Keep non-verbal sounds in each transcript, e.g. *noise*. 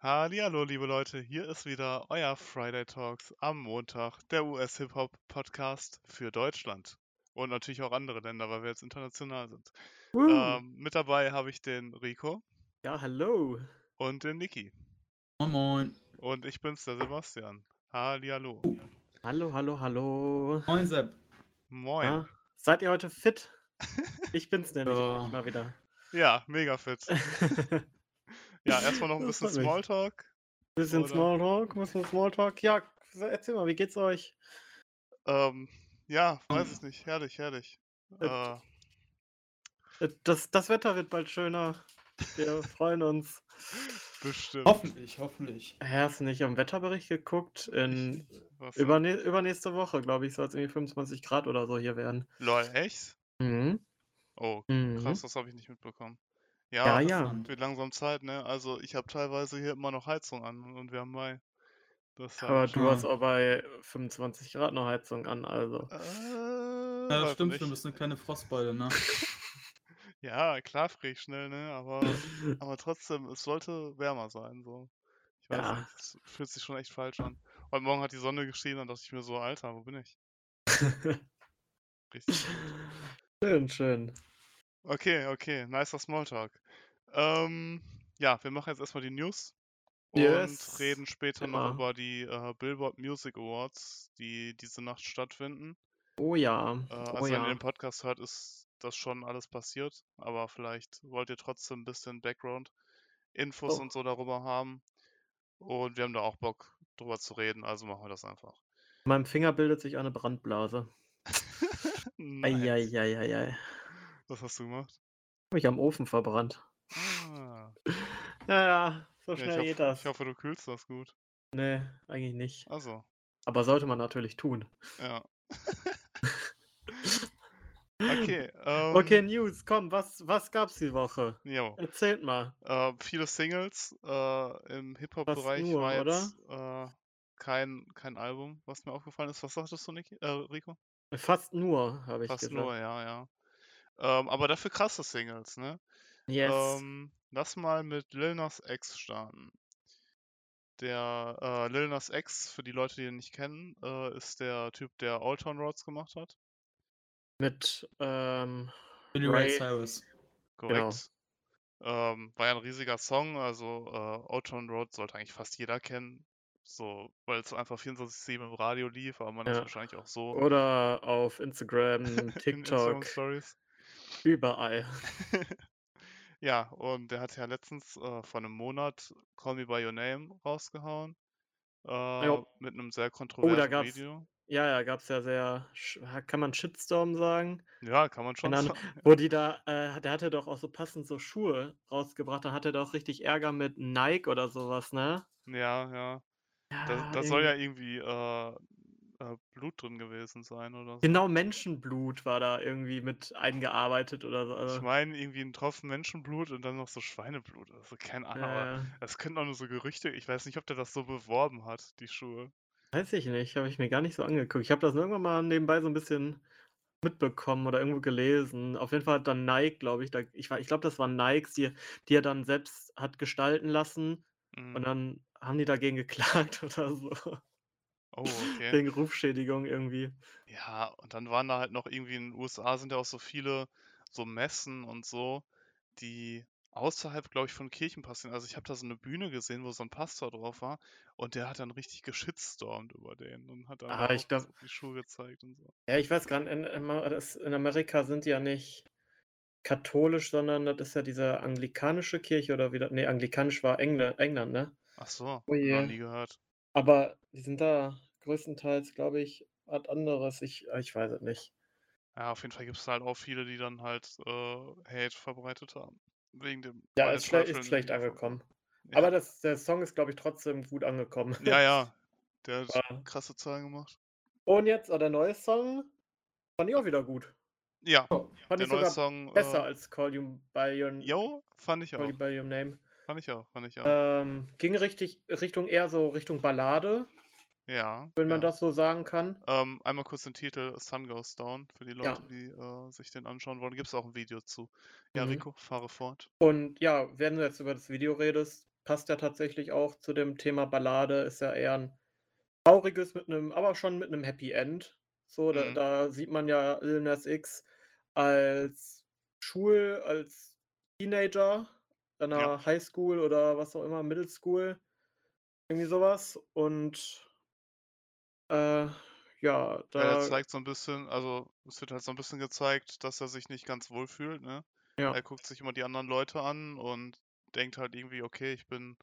Hallihallo, liebe Leute, hier ist wieder euer Friday Talks am Montag, der US-Hip-Hop-Podcast für Deutschland und natürlich auch andere Länder, weil wir jetzt international sind. Woo. Ähm, mit dabei habe ich den Rico Ja, hallo. und den Niki. Moin Moin. Und ich bin's, der Sebastian. Hallihallo. Hallo, hallo, hallo. Moin Sepp. Moin. Ja, seid ihr heute fit? *laughs* Ich bin's nämlich Ja. mal wieder. Ja, mega fit. *laughs* Ja, erstmal noch ein bisschen. Smalltalk. bisschen Oder? Smalltalk, bisschen Smalltalk. Ja, erzähl mal, wie geht's euch? Ähm, ja, weiß *clears throat* ich nicht. Herrlich, herrlich. Äh, Äh, Äh, Das, das Wetter wird bald schöner. Wir *laughs* freuen uns. bestimmt. Hoffentlich, hoffentlich. Hast du nicht am Wetterbericht geguckt? In übernä übernächste Woche, glaube ich, soll es irgendwie 25 Grad oder so hier werden. Lol, echt? Mhm. Oh, Mhm. krass, das habe ich nicht mitbekommen. Ja, Ja, ja. Interessant. wird langsam Zeit, ne? Also ich habe teilweise hier immer noch Heizung an und wir haben Mai. Das ist Aber du hast auch bei 25 Grad noch Heizung an, also. Äh, Ja, das stimmt nicht. schon, das ist eine kleine Frostbeule, ne? *laughs* Ja, klar friere ich schnell, ne? Aber, *laughs* aber trotzdem, es sollte wärmer sein, so. Ich weiß Ja. nicht, es fühlt sich schon echt falsch an. Heute Morgen hat die Sonne geschienen und dachte ich mir so, Alter, wo bin ich? *laughs* Richtig. schön, schön. Okay, okay, nicer Smalltalk. Ähm, ja, wir machen jetzt erstmal die News und Yes, reden später noch immer. über die äh, Billboard Music Awards, die diese Nacht stattfinden. Oh ja, Äh, oh also wenn ihr ja. den Podcast hört, ist das schon alles passiert, aber vielleicht wollt ihr trotzdem ein bisschen Background-Infos Oh. und so darüber haben. Und wir haben da auch Bock drüber zu reden, also machen wir das einfach. In meinem Finger bildet sich eine Brandblase. *laughs* Nice. Eieieiei. Was hast du gemacht? Mich am Ofen verbrannt. Ah. *laughs* Ja, ja, so Ja, schnell geht hoff, das. ich hoffe, du kühlst das gut. Nee, eigentlich nicht. Also, Aber sollte man natürlich tun. ja. *laughs* okay. Ähm, Okay, News, komm, was, was gab's die Woche? Jo. Erzählt mal. Äh, viele Singles. Äh, Im Hip-Hop-Bereich war oder? jetzt äh, kein, kein Album, was mir aufgefallen ist. Was sagtest du, Niki? Äh, Rico? Fast nur, habe ich Fast gesagt. nur, ja, ja. Ähm, aber dafür krasse Singles, ne? Yes. Ähm, lass mal mit Lil Nas X starten. Der äh, Lil Nas X, für die Leute, die ihn nicht kennen, äh, ist der Typ, der Old Town Roads gemacht hat. Mit, ähm, Billy Ray Cyrus. Korrekt. Ähm, war ja ein riesiger Song, also äh, Old Town Road sollte eigentlich fast jeder kennen. So, weil es so einfach 24-7 im Radio lief, aber man das Ja. wahrscheinlich auch so oder auf Instagram, *laughs* in TikTok, Instagram Stories. Überall. *laughs* Ja, und der hat ja letztens äh, vor einem Monat Call Me By Your Name rausgehauen. Äh, mit einem sehr kontroversen Oh, Video. Ja, ja, gab's ja sehr, kann man Shitstorm sagen? Ja, kann man schon *laughs* Ahnung, sagen. Wo die da, äh, der hatte doch auch so passend so Schuhe rausgebracht, dann hatte er doch richtig Ärger mit Nike oder sowas, ne? Ja, ja. Da, Ja, da soll ja irgendwie- irgendwie äh, äh, Blut drin gewesen sein oder so. Genau, Menschenblut war da irgendwie mit eingearbeitet oder so. Ich Also, meine, irgendwie ein Tropfen Menschenblut und dann noch so Schweineblut. Also keine Ahnung, aber äh, das könnten auch nur so Gerüchte. Ich weiß nicht, ob der das so beworben hat, die Schuhe. weiß ich nicht, habe ich mir gar nicht so angeguckt. Ich habe das irgendwann mal nebenbei so ein bisschen mitbekommen oder irgendwo gelesen. Auf jeden Fall hat dann Nike, glaube ich, da, ich, ich glaube, das waren Nikes, die, die er dann selbst hat gestalten lassen Mhm. und dann haben die dagegen *laughs* geklagt oder so. Oh, okay. Wegen Rufschädigung irgendwie. Ja, und dann waren da halt noch irgendwie in den USA sind ja auch so viele so Messen und so, die außerhalb, glaube ich, von Kirchen passieren. Also ich habe da so eine Bühne gesehen, wo so ein Pastor drauf war und der hat dann richtig geschitstormt über den und hat dann Ah, ich glaub- die Schuhe gezeigt und so. Ja, ich weiß nicht, in, in Amerika sind die ja nicht katholisch, sondern das ist ja diese anglikanische Kirche oder wieder. Nee, anglikanisch war Engl England, ne? Ach so, Oh noch je. nie gehört. Aber die sind da größtenteils, glaube ich, was anderes. Ich, ich weiß es nicht. Ja, auf jeden Fall gibt es halt auch viele, die dann halt äh, Hate verbreitet haben. Wegen dem. Ja, ist, schle ist schlecht angekommen. Ja. Aber das, der Song ist, glaube ich, trotzdem gut angekommen. Ja, ja. *laughs* Der hat War- krasse Zahlen gemacht. Und jetzt äh, der neue Song fand ich auch wieder gut. Ja, Oh, Fand der ich neue sogar Song. besser äh, als Call You By Your, Jo, fand ich Call auch. you by your Name. Fand ich auch, fand ich auch. Ähm, ging richtig Richtung eher so Richtung Ballade, ja. wenn man ja. das so sagen kann. Ähm, einmal kurz den Titel Sun Goes Down für die Ja. Leute, die äh, sich den anschauen wollen. Gibt es auch ein Video zu. Ja, Mhm. Rico, fahre fort. Und ja, wenn du jetzt über das Video redest, passt ja tatsächlich auch zu dem Thema Ballade, ist ja eher 'n trauriges mit 'nem aber schon mit 'nem Happy End. So, da Mhm. da sieht man ja Nas X als Schul als Teenager an Ja. Highschool oder was auch immer, Middle School, irgendwie so was. Und äh, ja, Ja, er da zeigt so 'n bisschen also, es wird halt so 'n bisschen gezeigt, dass er sich nicht ganz wohl fühlt, ne? Ja. Er guckt sich immer die anderen Leute an und denkt halt irgendwie: „Okay, ich bin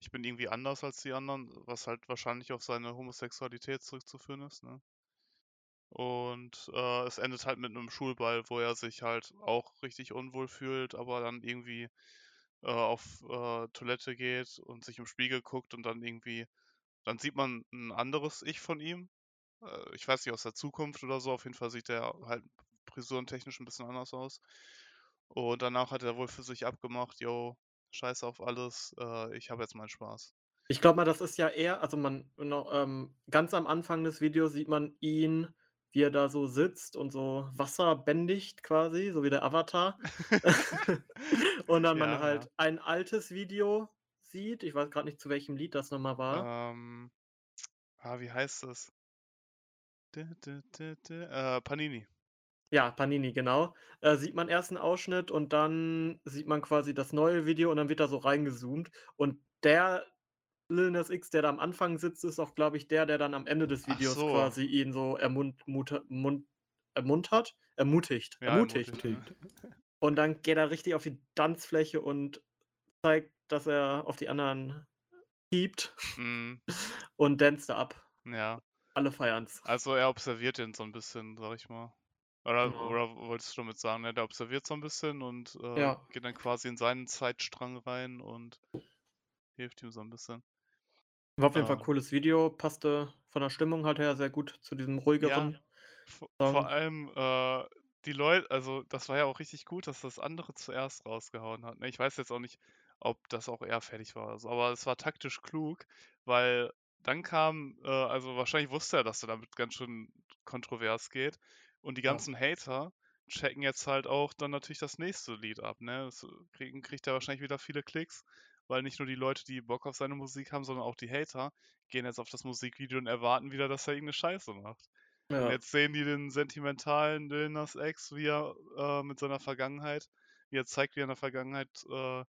ich bin irgendwie anders als die anderen“, was halt wahrscheinlich auf seine Homosexualität zurückzuführen ist, ne? Und, äh, es endet halt mit 'nem Schulball, wo er sich halt auch richtig unwohl fühlt, aber dann irgendwie, äh, auf, äh, Toilette geht und sich im Spiegel guckt und dann irgendwie dann sieht man 'n anderes Ich von ihm. Äh, ich weiß nicht, aus der Zukunft oder so. Auf jeden Fall sieht der halt frisurentechnisch 'n bisschen anders aus. Und danach hat er wohl für sich abgemacht: „Jo, scheiß auf alles, äh, ich habe jetzt meinen Spaß.“ Ich glaube mal, das ist ja eher also, man no ähm, ganz am Anfang des Videos sieht man ihn, wie er da so sitzt und so Wasser bändigt quasi, so wie der Avatar. *laughs* *laughs* *laughs* Und dann man Ja, halt ja. ein altes Video sieht. Ich weiß grad nicht, zu welchem Lied das noch mal war. Ähm, ah, wie heißt das? Äh, Panini. Ja, Panini, genau. Äh, sieht man erst 'n Ausschnitt und dann sieht man quasi das neue Video und dann wird da so reingezoomt. Und der Lil Nas X, der da am Anfang sitzt, ist auch, glaube ich, der, der dann am Ende des Videos so. quasi ihn so ermunt mute mund ermuntert? Ermutigt, Ja, ermutigt. ermutigt. *laughs* Und dann geht er richtig auf die Tanzfläche und zeigt, dass er auf die anderen piept Mhm. *laughs* und danced da ab. Ja. Alle feiern's. Also, er observiert den so 'n bisschen, sage ich mal. Oder Genau. oder wolltest du damit sagen, ne, der observiert so 'n bisschen und, äh, Ja. geht dann quasi in seinen Zeitstrang rein und hilft ihm so 'n bisschen. War auf jeden Fall Äh. cooles Video, passte von der Stimmung halt her sehr gut zu diesem Ja, ruhigeren v Song. vor allem, äh, die Leu also, das war ja auch richtig gut, dass das andere zuerst rausgehauen hat, ne? Ich weiß jetzt auch nicht, ob das auch eher fertig war oder so, aber es war taktisch klug, weil dann kam äh, also, wahrscheinlich wusste er, dass er damit ganz schön kontrovers geht und die Ja. ganzen Hater checken jetzt halt auch dann natürlich das nächste Lied ab, ne? Das kriegen kriegt er wahrscheinlich wieder viele Klicks, weil nicht nur die Leute, die Bock auf seine Musik haben, sondern auch die Hater gehen jetzt auf das Musikvideo und erwarten wieder, dass er irgend 'ne Scheiße macht. Ja. jetzt sehen die den sentimentalen Lil Nas X, wie er, äh, mit seiner Vergangenheit wie er zeigt, wie er in der Vergangenheit, äh,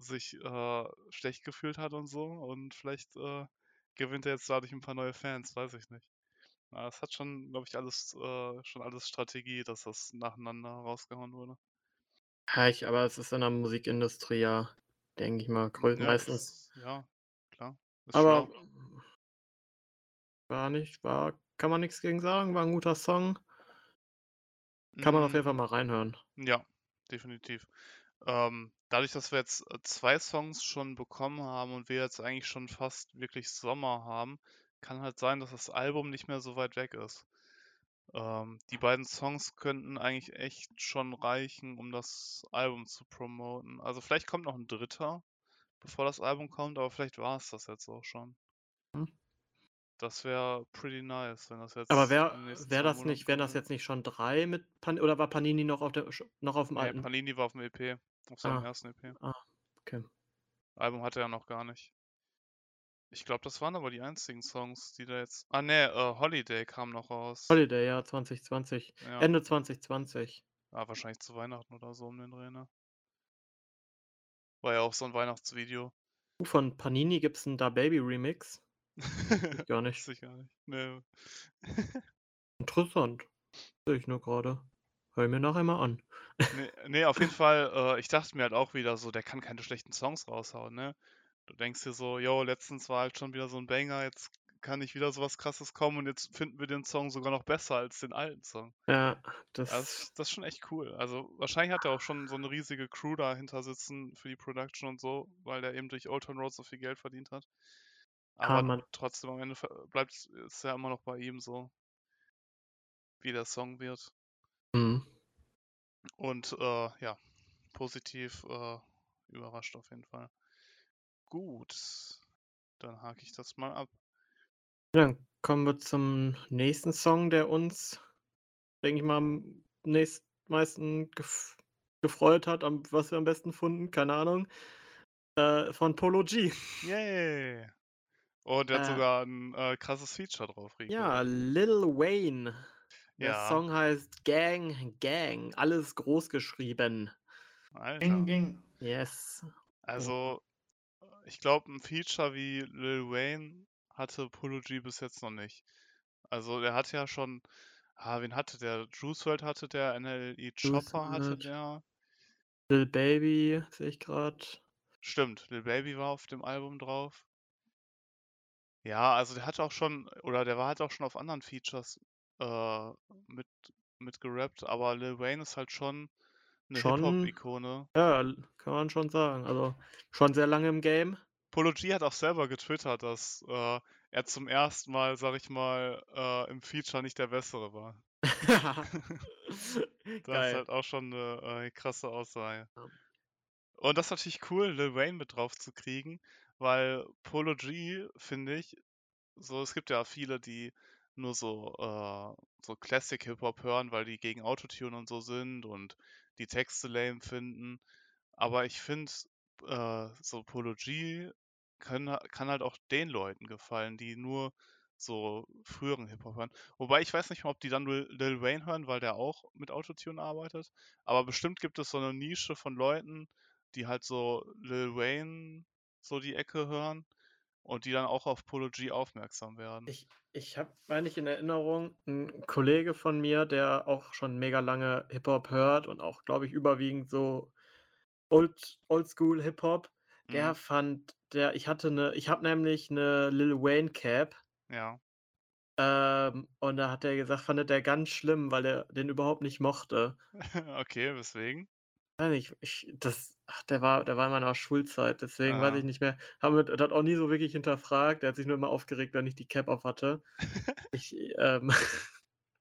sich, äh, schlecht gefühlt hat und so und vielleicht, äh, gewinnt er jetzt dadurch 'n paar neue Fans, weiß ich nicht. Ja, das hat schon, glaube ich, alles äh, schon alles Strategie, dass das nacheinander rausgehauen wurde. Ja, ich aber es ist in der Musikindustrie ja, denke ich mal, Ja, meistens ist ja, klar, ist Aber schlau. war nicht war kann man nix gegen sagen, war 'n guter Song. Kann man auf jeden Fall mal reinhören. Ja, definitiv. Ähm, dadurch, dass wir jetzt, äh, 2 Songs schon bekommen haben und wir jetzt eigentlich schon fast wirklich Sommer haben, kann halt sein, dass das Album nicht mehr so weit weg ist. Ähm, die beiden Songs könnten eigentlich echt schon reichen, um das Album zu promoten. Also, vielleicht kommt noch 'n 3., bevor das Album kommt, aber vielleicht war's das jetzt auch schon. Hm. Das wäre pretty nice, wenn das jetzt Aber wär wäre 2 das nicht wären das jetzt nicht schon 3 mit Pan oder war Panini noch auf der noch auf'm Ne, alten? Panini war auf'm EP, auf seinem Ah. ersten EP. Ah, okay. Album hatte er noch gar nicht. Ich glaube, das waren aber die einzigen Songs, die da jetzt ah, ne, äh, Holiday kam noch raus. Holiday, ja, 2020. Ja. Ende 2020. Ah, wahrscheinlich zu Weihnachten oder so um den Dreh, ne? War ja auch so 'n Weihnachtsvideo. Uh, von Panini gibt's 'n DaBaby Remix. Gar *laughs* nicht. Gar nicht. Ne. *laughs* Interessant. Sehe ich nur grade. Höre ich mir nachher mal an. Ne, ne, auf jeden Fall, äh, ich dachte mir halt auch wieder so, der kann keine schlechten Songs raushauen, ne? Du denkst dir so: „Jo, letztens war halt schon wieder so 'n Banger, jetzt kann nicht wieder so was Krasses kommen und jetzt finden wir den Song sogar noch besser als den alten Song.“ Ja, Das das das ist schon echt cool. Also, wahrscheinlich hat er auch schon so 'ne riesige Crew dahinter sitzen für die Production und so, weil der eben durch Old Town Road so viel Geld verdient hat. Aber man trotzdem am Ende ver bleibt's ist ja immer noch bei ihm so wie der Song wird. Mhm. Und, äh, ja, positiv, äh, überrascht auf jeden Fall. Gut, dann hake ich das mal ab. Dann kommen wir zum nächsten Song, der uns, denke ich mal, am nächst meisten gef gefreut hat, am was wir am besten fanden, keine Ahnung. Äh, von Polo G. Yay! Und der hat Äh. sogar 'n, äh, krasses Feature drauf, Rico. Ja, Lil Wayne. Der Ja. Song heißt Gang Gang, alles groß geschrieben. Alter. Gang, gang. Yes. Also, ich glaube, 'n Feature wie Lil Wayne hatte Polo G bis jetzt noch nicht. Also, der hatte ja schon ah, wen hatte der? Juice WRLD hatte der, NLE Chopper hatte der. Lil Baby sehe ich grad. Stimmt, Lil Baby war auf dem Album drauf. Ja, also der hat auch schon oder der war halt auch schon auf anderen Features, äh, mit mit gerappt, aber Lil Wayne ist halt schon 'ne Schon Hip-Hop-Ikone. Ja, kann man schon sagen. Also, schon sehr lange im Game. Polo G hat auch selber getwittert, dass, äh, er zum ersten Mal, sage ich mal, äh, im Feature nicht der Bessere war. *laughs* *laughs* Das ist Geil. halt auch schon 'ne, äh, krasse Aussage. Ja. Und das ist natürlich cool, Lil Wayne mit drauf zu kriegen, weil Polo G, finde ich so es gibt ja viele, die nur so, äh so Classic Hip-Hop hören, weil die gegen Autotune und so sind und die Texte lame finden. Aber ich finde, äh, so Polo G können kann halt auch den Leuten gefallen, die nur so früheren Hip-Hop hören. Wobei ich weiß nicht mal, ob die dann Lil Wayne hören, weil der auch mit Autotune arbeitet. Aber bestimmt gibt es so 'ne Nische von Leuten, die halt so Lil Wayne so die Ecke hören und die dann auch auf Polo G aufmerksam werden. Ich ich habe, meine ich, in Erinnerung 'n Kollege von mir, der auch schon mega lange Hip-Hop hört und auch, glaube ich, überwiegend so Old Oldschool Hip-Hop. Der Mhm. fand der ich hatte 'ne ich habe nämlich 'ne Lil Wayne Cap. Ja. Ähm, und da hat er gesagt, fandet er ganz schlimm, weil er den überhaupt nicht mochte. *laughs* Okay, weswegen? Nicht, ich das ach, der war der war in meiner Schulzeit, deswegen weiß Ah. ich nicht mehr. Haben wir das auch nie so wirklich hinterfragt. Der hat sich nur immer aufgeregt, wenn ich die Cap auf hatte. *laughs* Ich, ähm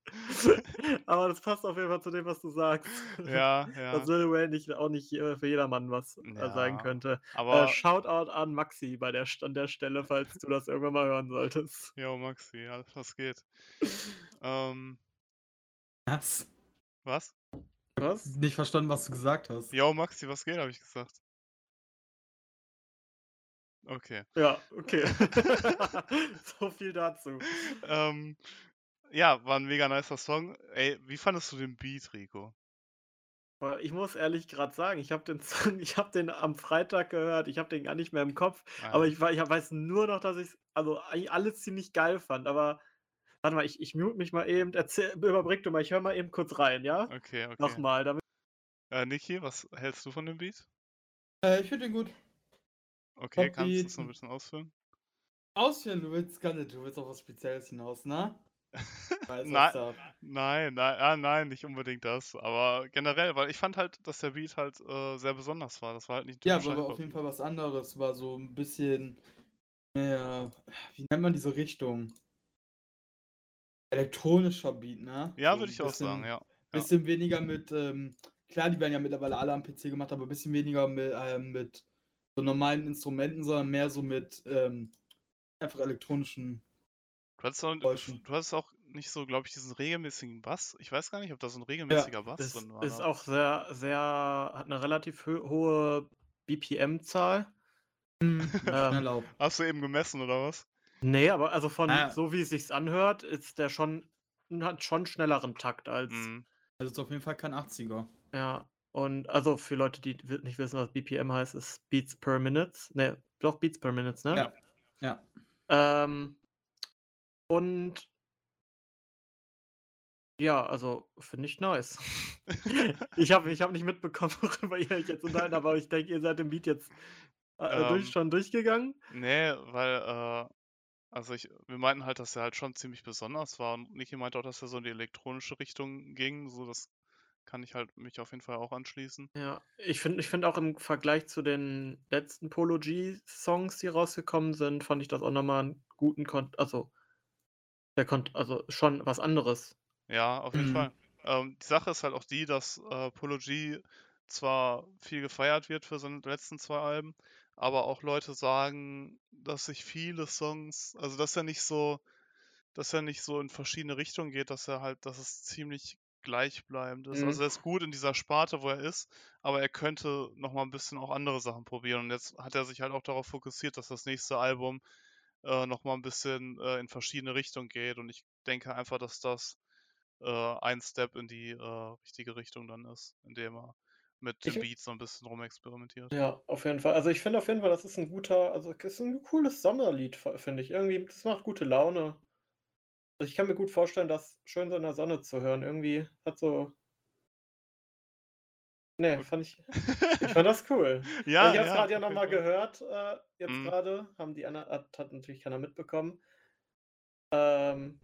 *laughs* aber das passt auf jeden Fall zu dem, was du sagst. Ja, ja. Dass Lil Wayne nicht auch nicht, äh, für jedermann was, äh, sein Ja, könnte. Äh, aber Shoutout an Maxi bei der an der Stelle, falls du das irgendwann mal hören solltest. Jo, Maxi, ja, was geht? *laughs* Ähm Was? Was? Was? Nicht verstanden, was du gesagt hast. Jo, Maxi, was geht, habe ich gesagt. Okay. Ja, okay. *laughs* So viel dazu. Ähm, ja, war 'n mega nicer Song. Ey, wie fandest du den Beat, Rico? Ich muss ehrlich grad sagen, ich habe den Song *laughs* ich habe den am Freitag gehört, ich habe den gar nicht mehr im Kopf, aber Ah. ich wei ich weiß nur noch, dass ich's also eigentlich alles ziemlich geil fand, aber warte mal, ich ich mute mich mal eben, erzähl überbrück du mal, ich höre mal eben kurz rein, ja? Okay, okay. Noch mal, damit Äh, Niki, was hältst du von dem Beat? Äh, ich finde den gut. Okay, kannst Top-Beat. du's noch 'n bisschen ausführen? Ausführen, du willst gar nicht, du willst auf was Spezielles hinaus, ne? *laughs* Weiß, Nei was da nein, nei ah, nein, nicht unbedingt das, aber generell, weil ich fand halt, dass der Beat halt, äh, sehr besonders war. Das war halt nicht Ja, aber auf jeden. Fall was anderes. War so 'n bisschen mehr wie nennt man diese Richtung? Elektronischer Beat, ne? Ja, würde ich auch sagen, bisschen ja. Ja. bisschen weniger mit, ähm klar, die werden ja mittlerweile alle am PC gemacht, aber bisschen weniger mi ähm, mit so normalen Instrumenten, sondern mehr so mit, ähm, einfach elektronischen Du hattest auch du hattest auch nicht so, glaube ich, diesen regelmäßigen Bass. Ich weiß gar nicht, ob da so 'n Ja. regelmäßiger Bass ist drin war, ist ne? auch sehr sehr hat 'ne relativ hö hohe BPM-Zahl. Mhm, Ähm. Hast du eben gemessen oder was? Ne, aber also von Ah. so wie es sich's anhört, ist der schon hat schon schnelleren Takt als Mhm. Also, ist auf jeden Fall kein 80er. Ja, und also für Leute, die nicht wissen, was BPM heißt, ist Beats per Minutes. Ne, doch Beats per Minutes, ne? Ja, ja. Ähm, und ja, also finde ich nice. *laughs* Ich habe ich habe nicht mitbekommen, *laughs* worüber ihr euch jetzt unterhalten, aber ich denke, ihr seid den Beat jetzt, äh, durch Ähm. schon durchgegangen? Ne, weil, äh also ich wir meinten halt, dass er halt schon ziemlich besonders war und Niki meinte auch, dass er so in die elektronische Richtung ging, so das kann ich halt mich auf jeden Fall auch anschließen. Ja, ich finde ich finde auch im Vergleich zu den letzten Polo G-Songs, die rausgekommen sind, fand ich das auch noch mal 'n guten Kont also der Kont also schon was anderes. Ja, auf jeden Mhm. Fall. *clears throat* Ähm, die Sache ist halt auch die, dass, äh, Polo G zwar viel gefeiert wird für seine letzten 2 Alben, aber auch Leute sagen, dass sich viele Songs also dass er nicht so dass er nicht so in verschiedene Richtungen geht, dass er halt dass es ziemlich gleichbleibend ist. Mhm. Also er ist gut in dieser Sparte, wo er ist, aber er könnte noch mal ein bisschen auch andere Sachen probieren. Und jetzt hat er sich halt auch darauf fokussiert, dass das nächste Album äh, noch mal ein bisschen äh, in verschiedene Richtungen geht. Und ich denke einfach, dass das äh, ein Step in die äh, richtige Richtung dann ist, indem er mit dem Ich- Beat so ein bisschen rumexperimentiert. Ja, auf jeden Fall. Also ich finde auf jeden Fall, das ist ein guter, also es ist ein cooles Sommerlied, finde ich. Irgendwie, das macht gute Laune. Also ich kann mir gut vorstellen, das schön so in der Sonne zu hören. Irgendwie hat so. Nee, fand ich. *laughs* Ich fand das cool. ja, ich habe es ja, gerade ja jeden nochmal gehört, äh, jetzt Mhm. gerade. Haben die anderen, hat, hat natürlich keiner mitbekommen. Ähm,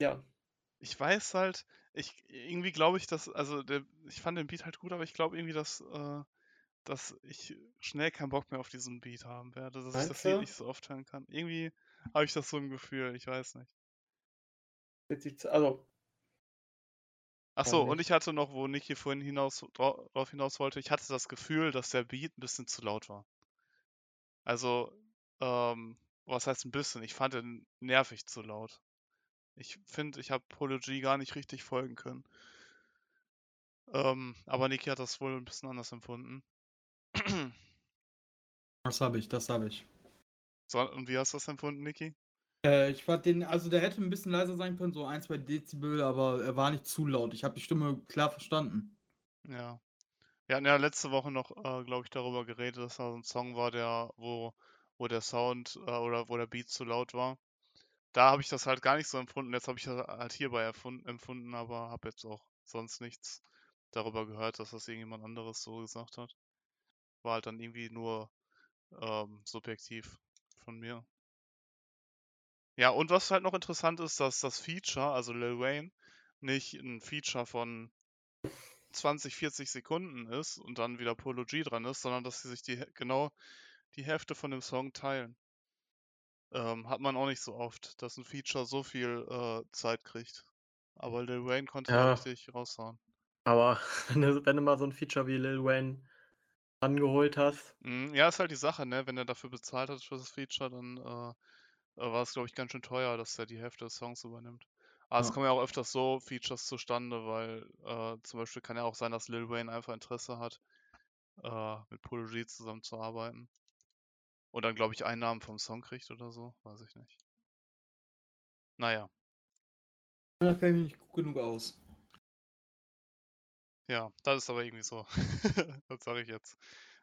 ja. Ich weiß halt, ich irgendwie glaube ich, dass, also der, ich fand den Beat halt gut, aber ich glaube irgendwie, dass, äh, dass ich schnell keinen Bock mehr auf diesen Beat haben werde, dass ich das Meinst du? nicht so oft hören kann. Irgendwie habe ich das so ein Gefühl, ich weiß nicht. Also, Ach so, und ich hatte noch, wo Niki vorhin hinaus, drau- drauf hinaus wollte, ich hatte das Gefühl, dass der Beat ein bisschen zu laut war. Also, ähm, was heißt ein bisschen? Ich fand den nervig zu laut. Ich finde, ich habe Polo G gar nicht richtig folgen können. Ähm, aber Niki hat das wohl ein bisschen anders empfunden. Das habe ich, das habe ich. So, und wie hast du das empfunden, Niki? Äh, ich fand den, also der hätte ein bisschen leiser sein können, so ein, zwei Dezibel, aber er war nicht zu laut. Ich habe die Stimme klar verstanden. Ja. Wir hatten ja letzte Woche noch, äh, glaube ich, darüber geredet, dass da so ein Song war, der, wo, wo der Sound äh, oder wo der Beat zu laut war. Da habe ich das halt gar nicht so empfunden. Jetzt habe ich das halt hierbei empfunden, aber habe jetzt auch sonst nichts darüber gehört, dass das irgendjemand anderes so gesagt hat. War halt dann irgendwie nur ähm, subjektiv von mir. Ja, und was halt noch interessant ist, dass das Feature, also Lil Wayne, nicht ein Feature von 20, 40 Sekunden ist und dann wieder Polo G dran ist, sondern dass sie sich die genau die Hälfte von dem Song teilen. Ähm, hat man auch nicht so oft, dass ein Feature so viel äh, Zeit kriegt. Aber Lil Wayne konnte Ja. richtig raushauen. aber *laughs* wenn du, wenn du mal so ein Feature wie Lil Wayne angeholt hast, Mhm, Ja, ist halt die Sache, ne? Wenn er dafür bezahlt hat für das Feature, dann äh, äh, war es, glaube ich, ganz schön teuer, dass er die Hälfte des Songs übernimmt. Aber es Ja. kommen ja auch öfters so Features zustande, weil äh, zum Beispiel kann ja auch sein, dass Lil Wayne einfach Interesse hat, äh, mit Polo G zusammenzuarbeiten. Und dann, glaube ich, Einnahmen vom Song kriegt oder so. Weiß ich nicht. Naja, Da kenne ich mich nicht gut genug aus. ja, das ist aber irgendwie so. *laughs* das sage ich jetzt.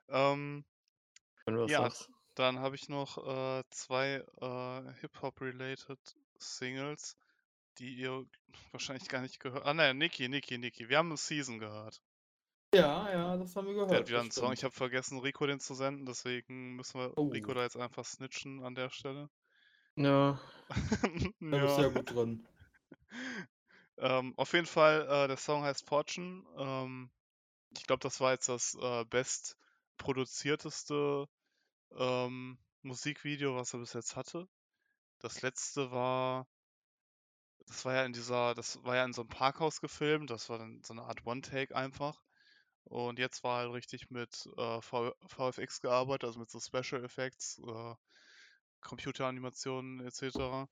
Ähm, wenn du das Ja, sagst. Dann habe ich noch äh, zwei äh, Hip-Hop-related Singles, die ihr wahrscheinlich gar nicht gehört. Ah, nein, Niki, Niki, Niki. Wir haben eine Season gehört. Ja, ja, das haben wir gehört. Der hat wieder einen Song. Ich habe vergessen, Rico den zu senden, deswegen müssen wir Rico Oh. da jetzt einfach snitchen an der Stelle. Ja, *laughs* Da bist du ja gut drin. *laughs* Ähm, auf jeden Fall, äh, der Song heißt Fortune. Ähm, ich glaube, das war jetzt das äh, bestproduzierteste ähm, Musikvideo, was er bis jetzt hatte. Das letzte war, das war ja in dieser, das war ja in so einem Parkhaus gefilmt, das war dann so eine Art One-Take einfach. Und jetzt war halt richtig mit äh, VFX gearbeitet, also mit so Special Effects, äh, Computeranimationen etc.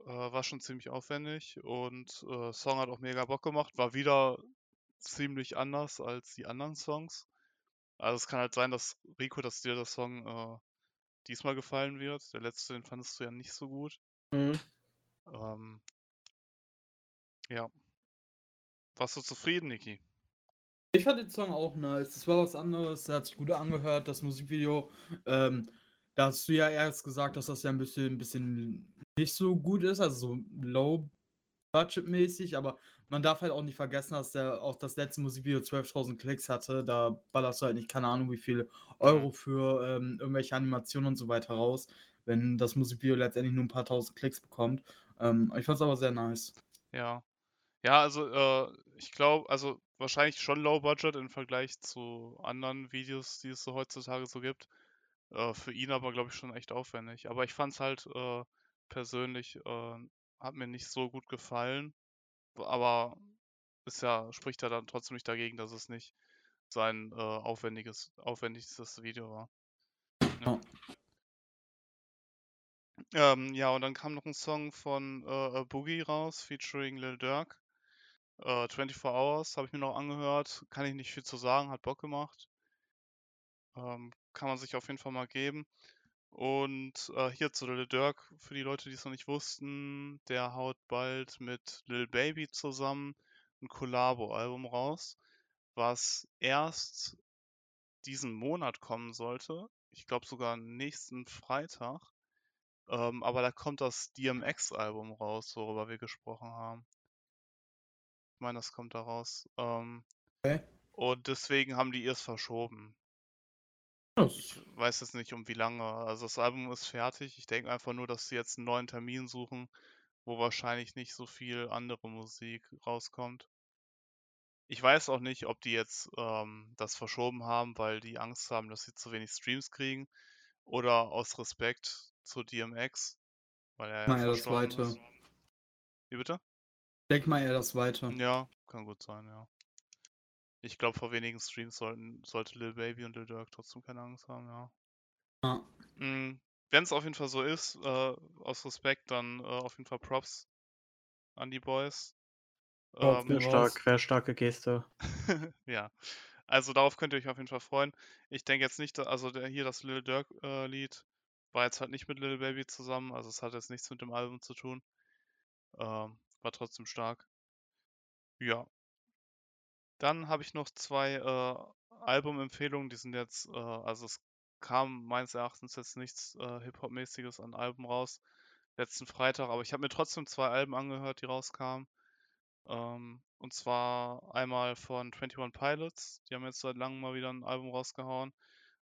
Äh, war schon ziemlich aufwendig und äh, Song hat auch mega Bock gemacht. War wieder ziemlich anders als die anderen Songs. Also es kann halt sein, dass Rico, dass dir der Song äh, diesmal gefallen wird. Der letzte, den fandest du ja nicht so gut. mhm. Ähm, ja. Warst du zufrieden, Niki? Ich fand den Song auch nice. Das war was anderes. Der hat sich gut angehört, das Musikvideo. Ähm, da hast du ja erst gesagt, dass das ja ein bisschen, ein bisschen nicht so gut ist, also so low budget-mäßig, aber man darf halt auch nicht vergessen, dass der auch das letzte Musikvideo 12.000 Klicks hatte. Da ballerst du halt nicht, keine Ahnung, wie viel Euro für ähm, irgendwelche Animationen und so weiter raus, wenn das Musikvideo letztendlich nur ein paar tausend Klicks bekommt. Ähm, ich fand es aber sehr nice. Ja. Ja, also äh, ich glaube, also wahrscheinlich schon Low Budget im Vergleich zu anderen Videos, die es so heutzutage so gibt. Äh, für ihn aber, glaube ich, schon echt aufwendig. Aber ich fand es halt äh, persönlich, äh, hat mir nicht so gut gefallen. Aber ist ja, spricht ja dann trotzdem nicht dagegen, dass es nicht sein äh, aufwendiges, aufwendigstes Video war. Ja. Ähm, ja, und dann kam noch ein Song von äh, äh, Boogie raus, featuring Lil Durk. Äh, 24 Hours habe ich mir noch angehört. Kann ich nicht viel zu sagen, hat Bock gemacht. Ähm, kann man sich auf jeden Fall mal geben. Und äh, hier zu Lil Durk, für die Leute, die es noch nicht wussten, der haut bald mit Lil Baby zusammen ein Collabo-Album raus, was erst diesen Monat kommen sollte. Ich glaube sogar nächsten Freitag. Ähm, aber da kommt das DMX-Album raus, worüber wir gesprochen haben. Ich meine, das kommt da raus. Ähm, Okay. und deswegen haben die es verschoben. Das Ich weiß jetzt nicht, um wie lange. Also das Album ist fertig. Ich denke einfach nur, dass sie jetzt einen neuen Termin suchen, wo wahrscheinlich nicht so viel andere Musik rauskommt. Ich weiß auch nicht, ob die jetzt ähm, das verschoben haben, weil die Angst haben, dass sie zu wenig Streams kriegen oder aus Respekt zu DMX, weil er ja das Zweite. ist. Wie bitte? Denk mal eher das weiter. Ja, kann gut sein, ja. Ich glaube, vor wenigen Streams sollten, sollte Lil Baby und Lil Durk trotzdem keine Angst haben, ja. Ja. Wenn es auf jeden Fall so ist, äh, aus Respekt, dann äh, auf jeden Fall Props an die Boys. Ähm, Sehr stark, sehr starke Geste. *laughs* ja, also darauf könnt ihr euch auf jeden Fall freuen. Ich denke jetzt nicht, also der, hier das Lil Durk äh, Lied war jetzt halt nicht mit Lil Baby zusammen, also es hat jetzt nichts mit dem Album zu tun. Ähm, war trotzdem stark. Ja. Dann habe ich noch zwei äh, Albumempfehlungen, die sind jetzt, äh, also es kam meines Erachtens jetzt nichts äh, Hip-Hop-mäßiges an Alben raus, letzten Freitag, aber ich habe mir trotzdem zwei Alben angehört, die rauskamen. Ähm, und zwar einmal von 21 Pilots, die haben jetzt seit langem mal wieder ein Album rausgehauen,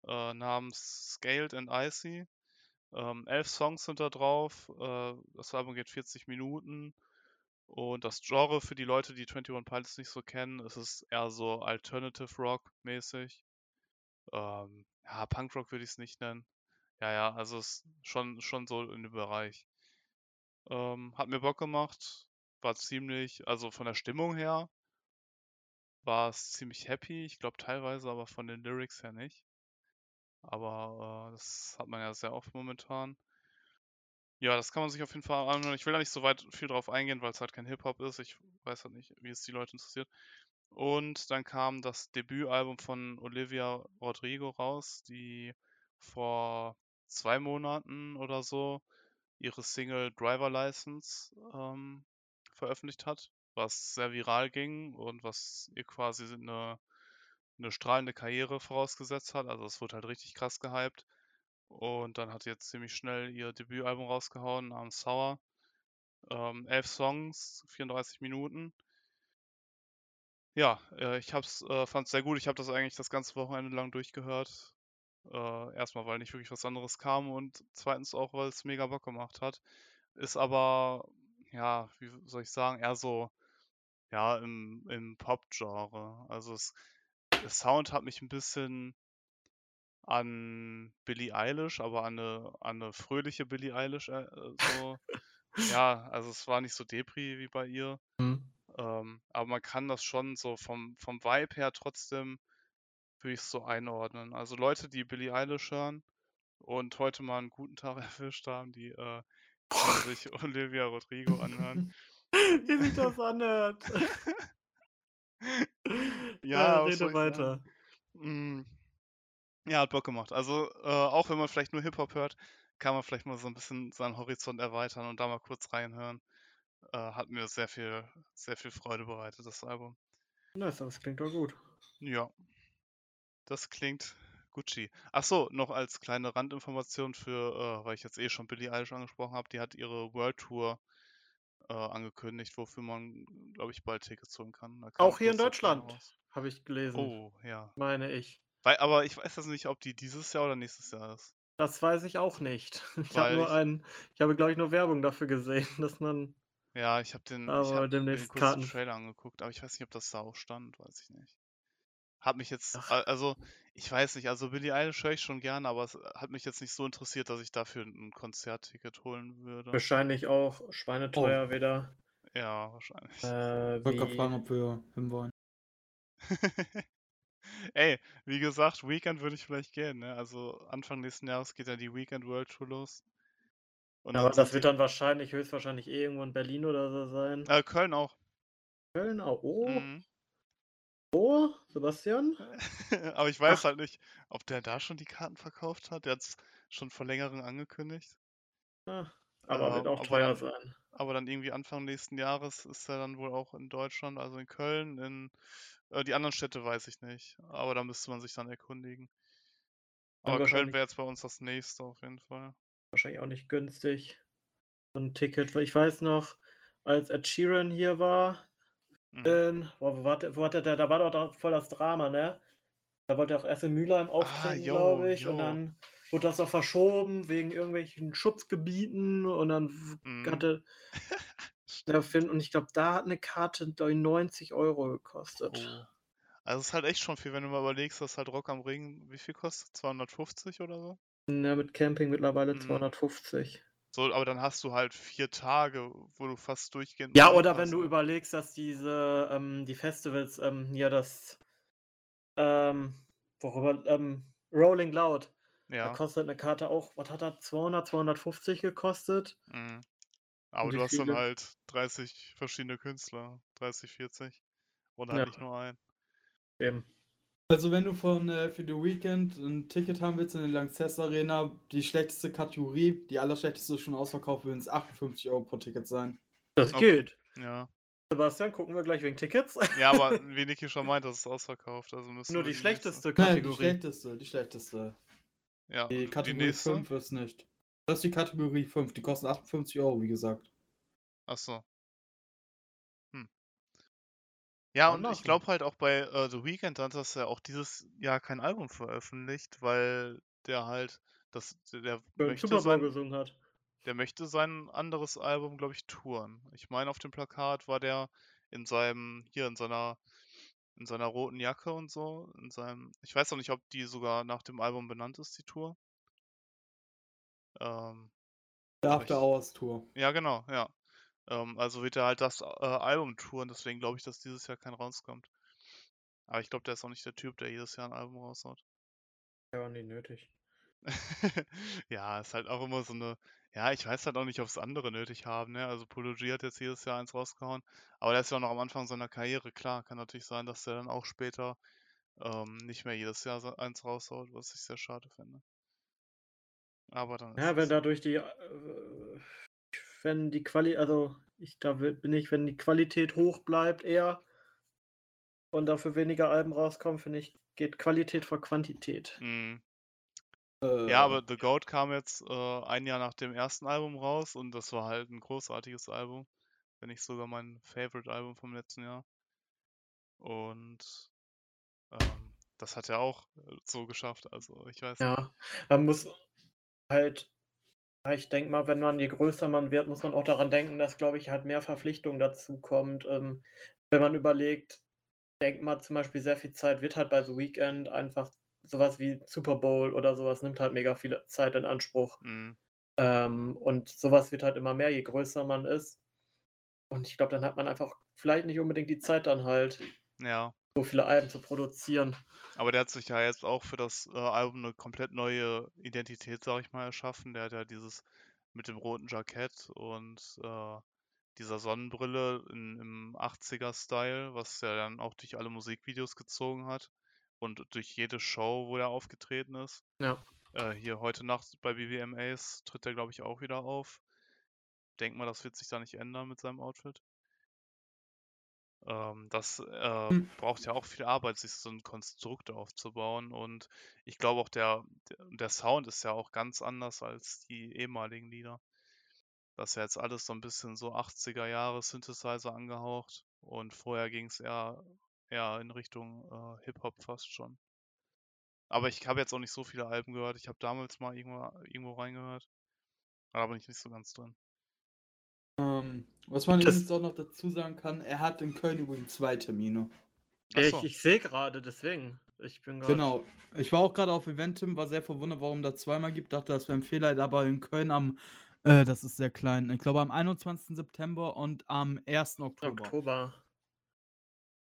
äh, namens Scaled and Icy. Ähm, elf Songs sind da drauf, äh, das Album geht 40 Minuten. Und das Genre für die Leute, die 21 Pilots nicht so kennen, ist es eher so Alternative Rock mäßig. Ähm, ja, Punkrock würde ich es nicht nennen. Ja, ja, also es schon, schon so in dem Bereich. Ähm, hat mir Bock gemacht, war ziemlich, also von der Stimmung her war es ziemlich happy. Ich glaube teilweise, aber von den Lyrics her nicht. Aber äh, das hat man ja sehr oft momentan. Ja, das kann man sich auf jeden Fall anhören. Ich will da nicht so weit viel drauf eingehen, weil es halt kein Hip-Hop ist. Ich weiß halt nicht, wie es die Leute interessiert. Und dann kam das Debütalbum von Olivia Rodrigo raus, die vor zwei Monaten oder so ihre Single Driver License ähm, veröffentlicht hat, was sehr viral ging und was ihr quasi eine, eine strahlende Karriere vorausgesetzt hat. Also es wurde halt richtig krass gehypt. Und dann hat sie jetzt ziemlich schnell ihr Debütalbum rausgehauen namens Sour. Ähm, elf Songs, 34 Minuten. Ja, äh, ich hab's, äh, fand's sehr gut. Ich habe das eigentlich das ganze Wochenende lang durchgehört. Äh, erstmal, weil nicht wirklich was anderes kam und zweitens auch, weil es mega Bock gemacht hat. Ist aber, ja, wie soll ich sagen, eher so, ja, im, im Pop-Genre. Also es, der Sound hat mich ein bisschen an Billie Eilish, aber an eine, an eine fröhliche Billie Eilish äh, so. ja, also es war nicht so Depri wie bei ihr. Mhm. Ähm, aber man kann das schon so vom, vom Vibe her trotzdem, würde ich es so einordnen. Also Leute, die Billie Eilish hören und heute mal einen guten Tag *laughs* erwischt haben, die äh, können sich Olivia Rodrigo anhören. *laughs* Wie sich das anhört. *laughs* Ja, was rede weiter. Mm, Ja, hat Bock gemacht. Also äh, auch wenn man vielleicht nur Hip-Hop hört, kann man vielleicht mal so ein bisschen seinen Horizont erweitern und da mal kurz reinhören. Äh, hat mir sehr viel, sehr viel Freude bereitet, das Album. Nice, das klingt doch gut. Ja, das klingt Gucci. Ach so, noch als kleine Randinformation für, äh, weil ich jetzt eh schon Billie Eilish angesprochen habe, die hat ihre World Tour äh, angekündigt, wofür man, glaube ich, bald Tickets holen kann. Kam Auch hier in Deutschland, habe ich gelesen, Oh, ja. meine ich. Weil, aber ich weiß jetzt nicht, ob die dieses Jahr oder nächstes Jahr ist. Das weiß ich auch nicht. *laughs* Ich habe nur ich- einen, ich habe, glaube ich, nur Werbung dafür gesehen, *laughs* dass man. Ja, ich habe den, ich Aber hab mir den demnächst kurz den Karten. Trailer angeguckt, aber ich weiß nicht, ob das da auch stand, weiß ich nicht. Hat mich jetzt, Ach. also ich weiß nicht, also Billie Eilish höre ich schon gerne, aber es hat mich jetzt nicht so interessiert, dass ich dafür ein Konzertticket holen würde. Wahrscheinlich auch schweineteuer wieder. Ja, wahrscheinlich. Äh, Ich wollte gerade fragen, ob wir hinwollen. *laughs* Ey, wie gesagt, Weekend würde ich vielleicht gehen, ne? Also Anfang nächsten Jahres geht ja die Weekend World Tour los. Und aber sind das wird dann wahrscheinlich, höchstwahrscheinlich eh irgendwo in Berlin oder so sein. Äh, Köln auch. Köln, oh, oh, Mhm. oh, Sebastian? *laughs* Aber ich weiß Ach. halt nicht, ob der da schon die Karten verkauft hat. Der hat es schon vor längerem angekündigt. Ah, aber wird Ähm, auch aber teuer sein. Aber dann irgendwie Anfang nächsten Jahres ist er dann wohl auch in Deutschland, also in Köln, in äh, die anderen Städte weiß ich nicht. Aber da müsste man sich dann erkundigen. Dann Aber Köln wäre jetzt bei uns das nächste auf jeden Fall. wahrscheinlich auch nicht günstig. So ein Ticket. Ich weiß noch, als Ed Sheeran hier war, Mhm. in, wo, wo, war wo hat der, da war doch voll das Drama, ne? Da wollte er auch erst in Mülheim Ah, auftreten, yo, glaube ich, und yo. dann wurde das noch verschoben wegen irgendwelchen Schutzgebieten und dann Mhm. hatte *laughs* und ich glaube, da hat eine Karte glaub ich, 90 Euro gekostet. Oh. Also es ist halt echt schon viel, wenn du mal überlegst, dass halt Rock am Ring, wie viel kostet? 250 oder so? Ja, mit Camping mittlerweile Mhm. 250. So, aber dann hast du halt vier Tage, wo du fast durchgehend Ja, oder wenn hast, du ne? überlegst, dass diese, ähm, die Festivals, ähm, hier das, ähm, worüber, ähm, Rolling Loud, da Ja. kostet eine Karte auch, was hat das, 200, 250 gekostet? Mhm. Aber du hast dann viele? halt 30 verschiedene Künstler, 30, 40 und halt Ja, nicht nur einen. eben. Also wenn du von äh, für The Weekend ein Ticket haben willst in der Lanxess Arena, die schlechteste Kategorie, die allerschlechteste schon ausverkauft, würden es 58 Euro pro Ticket sein. Das Okay. geht. Ja. Sebastian, gucken wir gleich wegen Tickets. Ja, aber *laughs* wie Niki schon meint, das ist ausverkauft. Also müssen Nur wir die die nächste. schlechteste Nein, die Kategorie. schlechteste, die schlechteste. Ja, Die die Kategorie nächste? 5 ist nicht. Das ist die Kategorie 5, die kosten 58 Euro, wie gesagt. Achso. Hm. Ja, Kann und ich glaube halt auch bei äh, The Weeknd hat das ja auch dieses Jahr kein Album veröffentlicht, weil der halt, das, der Beim möchte Super sein, gesungen hat. der möchte sein anderes Album, glaube ich, touren. Ich meine, auf dem Plakat war der in seinem, hier in seiner, in seiner roten Jacke und so, in seinem, ich weiß auch nicht, ob die sogar nach dem Album benannt ist, die Tour. Ähm, Der After Hours Tour. ja, genau, ja. Ähm, also wird er halt das äh, Album touren, deswegen glaube ich, dass dieses Jahr kein rauskommt. Aber ich glaube, der ist auch nicht der Typ, der jedes Jahr ein Album raushaut. Ja, war nicht nötig. *laughs* Ja, ist halt auch immer so eine. Ja, ich weiß halt auch nicht, ob es andere nötig haben, ne? Also Polo G hat jetzt jedes Jahr eins rausgehauen, aber der ist ja auch noch am Anfang seiner Karriere. Klar, kann natürlich sein, dass der dann auch später ähm, nicht mehr jedes Jahr so eins raushaut, was ich sehr schade finde. Aber dann ist Ja, wenn so. dadurch die, äh, wenn die Quali, also ich, da wi- bin ich, wenn die Qualität hoch bleibt eher und dafür weniger Alben rauskommen, finde ich, geht Qualität vor Quantität. Mhm. Äh, Ja, aber The Goat kam jetzt äh, ein Jahr nach dem ersten Album raus und das war halt ein großartiges Album. Wenn nicht sogar mein Favorite-Album vom letzten Jahr. Und ähm, das hat er auch äh, so geschafft. Also ich weiß nicht. Ja, man muss halt, ich denke mal, wenn man, je größer man wird, muss man auch daran denken, dass, glaube ich, halt mehr Verpflichtung dazu kommt. Ähm, wenn man überlegt, denkt mal zum Beispiel, sehr viel Zeit wird halt bei The Weekend einfach sowas wie Super Bowl oder sowas nimmt halt mega viel Zeit in Anspruch. Mhm. Ähm, und sowas wird halt immer mehr, je größer man ist. Und ich glaube, dann hat man einfach vielleicht nicht unbedingt die Zeit dann halt, Ja. so viele Alben zu produzieren. Aber der hat sich ja jetzt auch für das äh, Album eine komplett neue Identität, sag ich mal, erschaffen. Der hat ja dieses mit dem roten Jackett und äh, dieser Sonnenbrille in, im 80er-Style, was er dann auch durch alle Musikvideos gezogen hat und durch jede Show, wo er aufgetreten ist. Ja. Äh, hier heute Nacht bei BBMAs tritt er, glaube ich, auch wieder auf. Denk mal, das wird sich da nicht ändern mit seinem Outfit. Ähm, das äh, Hm. braucht ja auch viel Arbeit, sich so ein Konstrukt aufzubauen. Und ich glaube auch, der, der, der Sound ist ja auch ganz anders als die ehemaligen Lieder. Das ist ja jetzt alles so ein bisschen so 80er Jahre Synthesizer angehaucht. Und vorher ging es eher, eher in Richtung äh, Hip-Hop fast schon. Aber ich habe jetzt auch nicht so viele Alben gehört. Ich habe damals mal irgendwo, irgendwo reingehört. Aber da bin ich nicht so ganz drin. Ähm, was man Das- übrigens auch noch dazu sagen kann, er hat in Köln übrigens zwei Termine. Ja, so. ich ich sehe gerade, deswegen. Ich bin gerade. Genau. Ich war auch gerade auf Eventim, war sehr verwundert, warum da zweimal gibt. Dachte, das wäre ein Fehler, aber in Köln am, äh, das ist sehr klein, ich glaube am 21. September und am 1. Oktober. Oktober.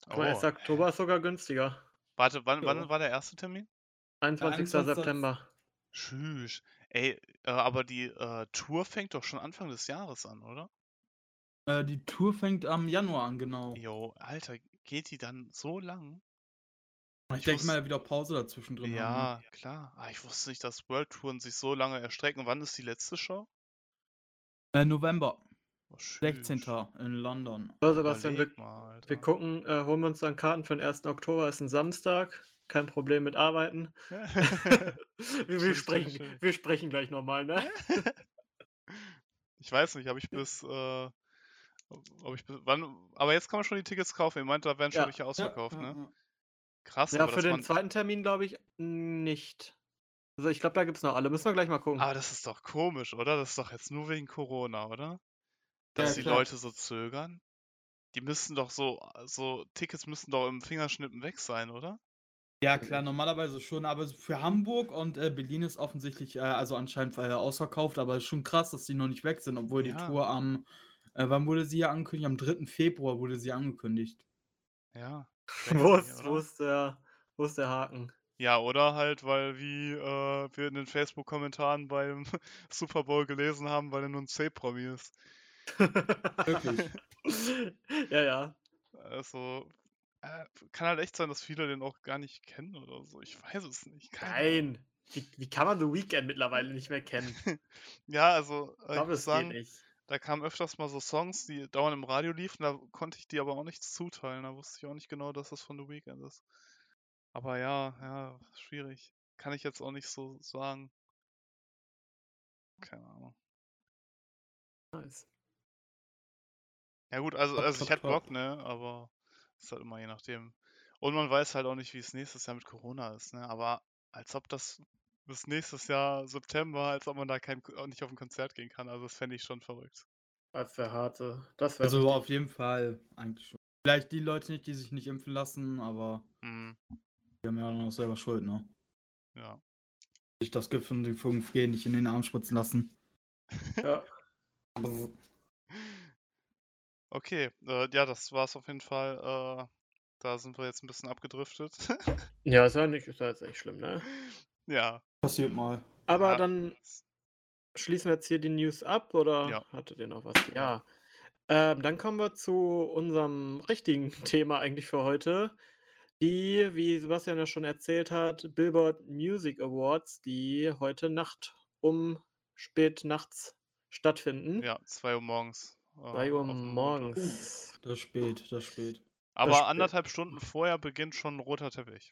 1. Oh, Oktober ist sogar günstiger. warte, wann, Ja. wann war der erste Termin? 21. 21. September. Tschüss. Ey, äh, aber die äh, Tour fängt doch schon Anfang des Jahres an, oder? Äh, die Tour fängt am Januar an, genau. Jo, Alter, geht die dann so lang? Ich Ich denke wusste- mal, wieder Pause dazwischen drin haben. Ja, klar. Ah, ich wusste nicht, dass World Touren sich so lange erstrecken. Wann ist die letzte Show? Äh, November, Oh, tschüss. 16. in London. So, Sebastian, wir, mal, wir gucken, äh, holen wir uns dann Karten für den 1. Oktober, ist ein Samstag. Kein Problem mit Arbeiten. *laughs* wir, wir, sprechen, schön, wir sprechen gleich nochmal, ne? Ich weiß nicht, habe ich bis, äh, ob ich bis, wann, aber jetzt kann man schon die Tickets kaufen. Ihr meint, da werden schon Ja. welche ausverkauft, ja, ne? ja. Krass, Ja, aber für den man, zweiten Termin glaube ich nicht. Also ich glaube, da gibt es noch alle. Müssen wir gleich mal gucken. aber das ist doch komisch, oder? Das ist doch jetzt nur wegen Corona, oder? Dass Ja, die. Leute so zögern. Die müssten doch so, so, Tickets müssten doch im Fingerschnippen weg sein, oder? Ja, klar, normalerweise schon, aber für Hamburg und äh, Berlin ist offensichtlich, äh, also anscheinend äh, ausverkauft, aber ist schon krass, dass die noch nicht weg sind, obwohl die Ja. Tour am, äh, wann wurde sie ja angekündigt? Am 3. Februar wurde sie angekündigt. Ja. *laughs* wo, ist, wo, ist der, wo ist der Haken? Ja, oder halt, weil wie äh, wir in den Facebook-Kommentaren beim *laughs* Super Bowl gelesen haben, weil er nur ein C-Promi ist. Wirklich. *laughs* ja, ja. Also, äh, kann halt echt sein, dass viele den auch gar nicht kennen oder so. Ich weiß es nicht. Keine. Nein. Wie, wie kann man The Weekend mittlerweile nicht mehr kennen? *laughs* Ja, also, Ich äh, ich glaube, es sagen, geht nicht. da kamen öfters mal so Songs, die dauernd im Radio liefen, da konnte ich die aber auch nichts zuteilen. Da wusste ich auch nicht genau, dass das von The Weeknd ist. Aber ja, ja, schwierig. Kann ich jetzt auch nicht so sagen. Keine Ahnung. Nice. Ja gut, also, Top, also ich top, hätte top. Bock, ne, aber ist halt immer je nachdem. Und man weiß halt auch nicht, wie es nächstes Jahr mit Corona ist, ne, aber als ob das bis nächstes Jahr September, als ob man da kein, auch nicht auf ein Konzert gehen kann, also das fände ich schon verrückt. Das wäre harte. Das wäre Also auf jeden Fall eigentlich schon. Vielleicht die Leute nicht, die sich nicht impfen lassen, aber Mhm, die haben ja auch noch selber Schuld, ne? ja. Sich das Gift von den 5G nicht in den Arm spritzen lassen. ja. Okay, äh, ja, das war's auf jeden Fall. Äh, da sind wir jetzt ein bisschen abgedriftet. *laughs* ja, ist ja nicht, ist ja jetzt echt schlimm, ne? ja. Passiert mal. Aber ja, dann schließen wir jetzt hier die News ab oder Ja. hattet ihr noch was? Ja. Ähm, dann kommen wir zu unserem richtigen *laughs* Thema eigentlich für heute. Die, wie Sebastian ja schon erzählt hat, Billboard Music Awards, die heute Nacht um spät nachts stattfinden. Ja, 2 Uhr morgens. Äh, 2 Uhr morgens. Das ist spät, das ist spät. Aber spät. anderthalb Stunden vorher beginnt schon ein roter Teppich.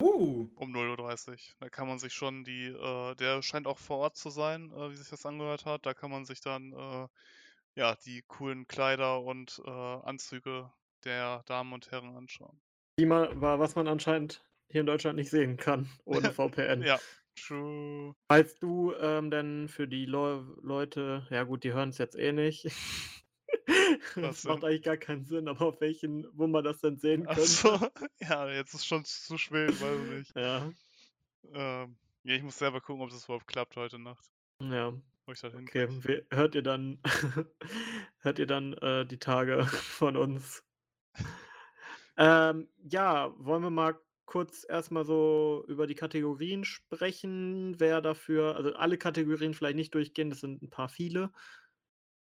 Uh, Um 0.30 Uhr. Da kann man sich schon die, äh, der scheint auch vor Ort zu sein, äh, wie sich das angehört hat. Da kann man sich dann, äh, ja, die coolen Kleider und äh, Anzüge der Damen und Herren anschauen. Die mal, war, was man anscheinend hier in Deutschland nicht sehen kann, ohne *laughs* VPN. Ja, true. Falls du ähm, denn für die Leu Leute, ja gut, die hören es jetzt eh nicht. *laughs* Das macht eigentlich gar keinen Sinn, aber auf welchen, wo man das denn sehen könnte. Achso, *laughs* ja, jetzt ist schon zu spät, weiß ich nicht. Ja, Ähm, ja, ich muss selber gucken, ob das überhaupt klappt heute Nacht. ja. Wo ich das Okay, wir, hört ihr dann, *laughs* hört ihr dann äh, die Tage von uns. Ähm, ja, wollen wir mal kurz erstmal so über die Kategorien sprechen, wer dafür, also alle Kategorien vielleicht nicht durchgehen, das sind ein paar viele,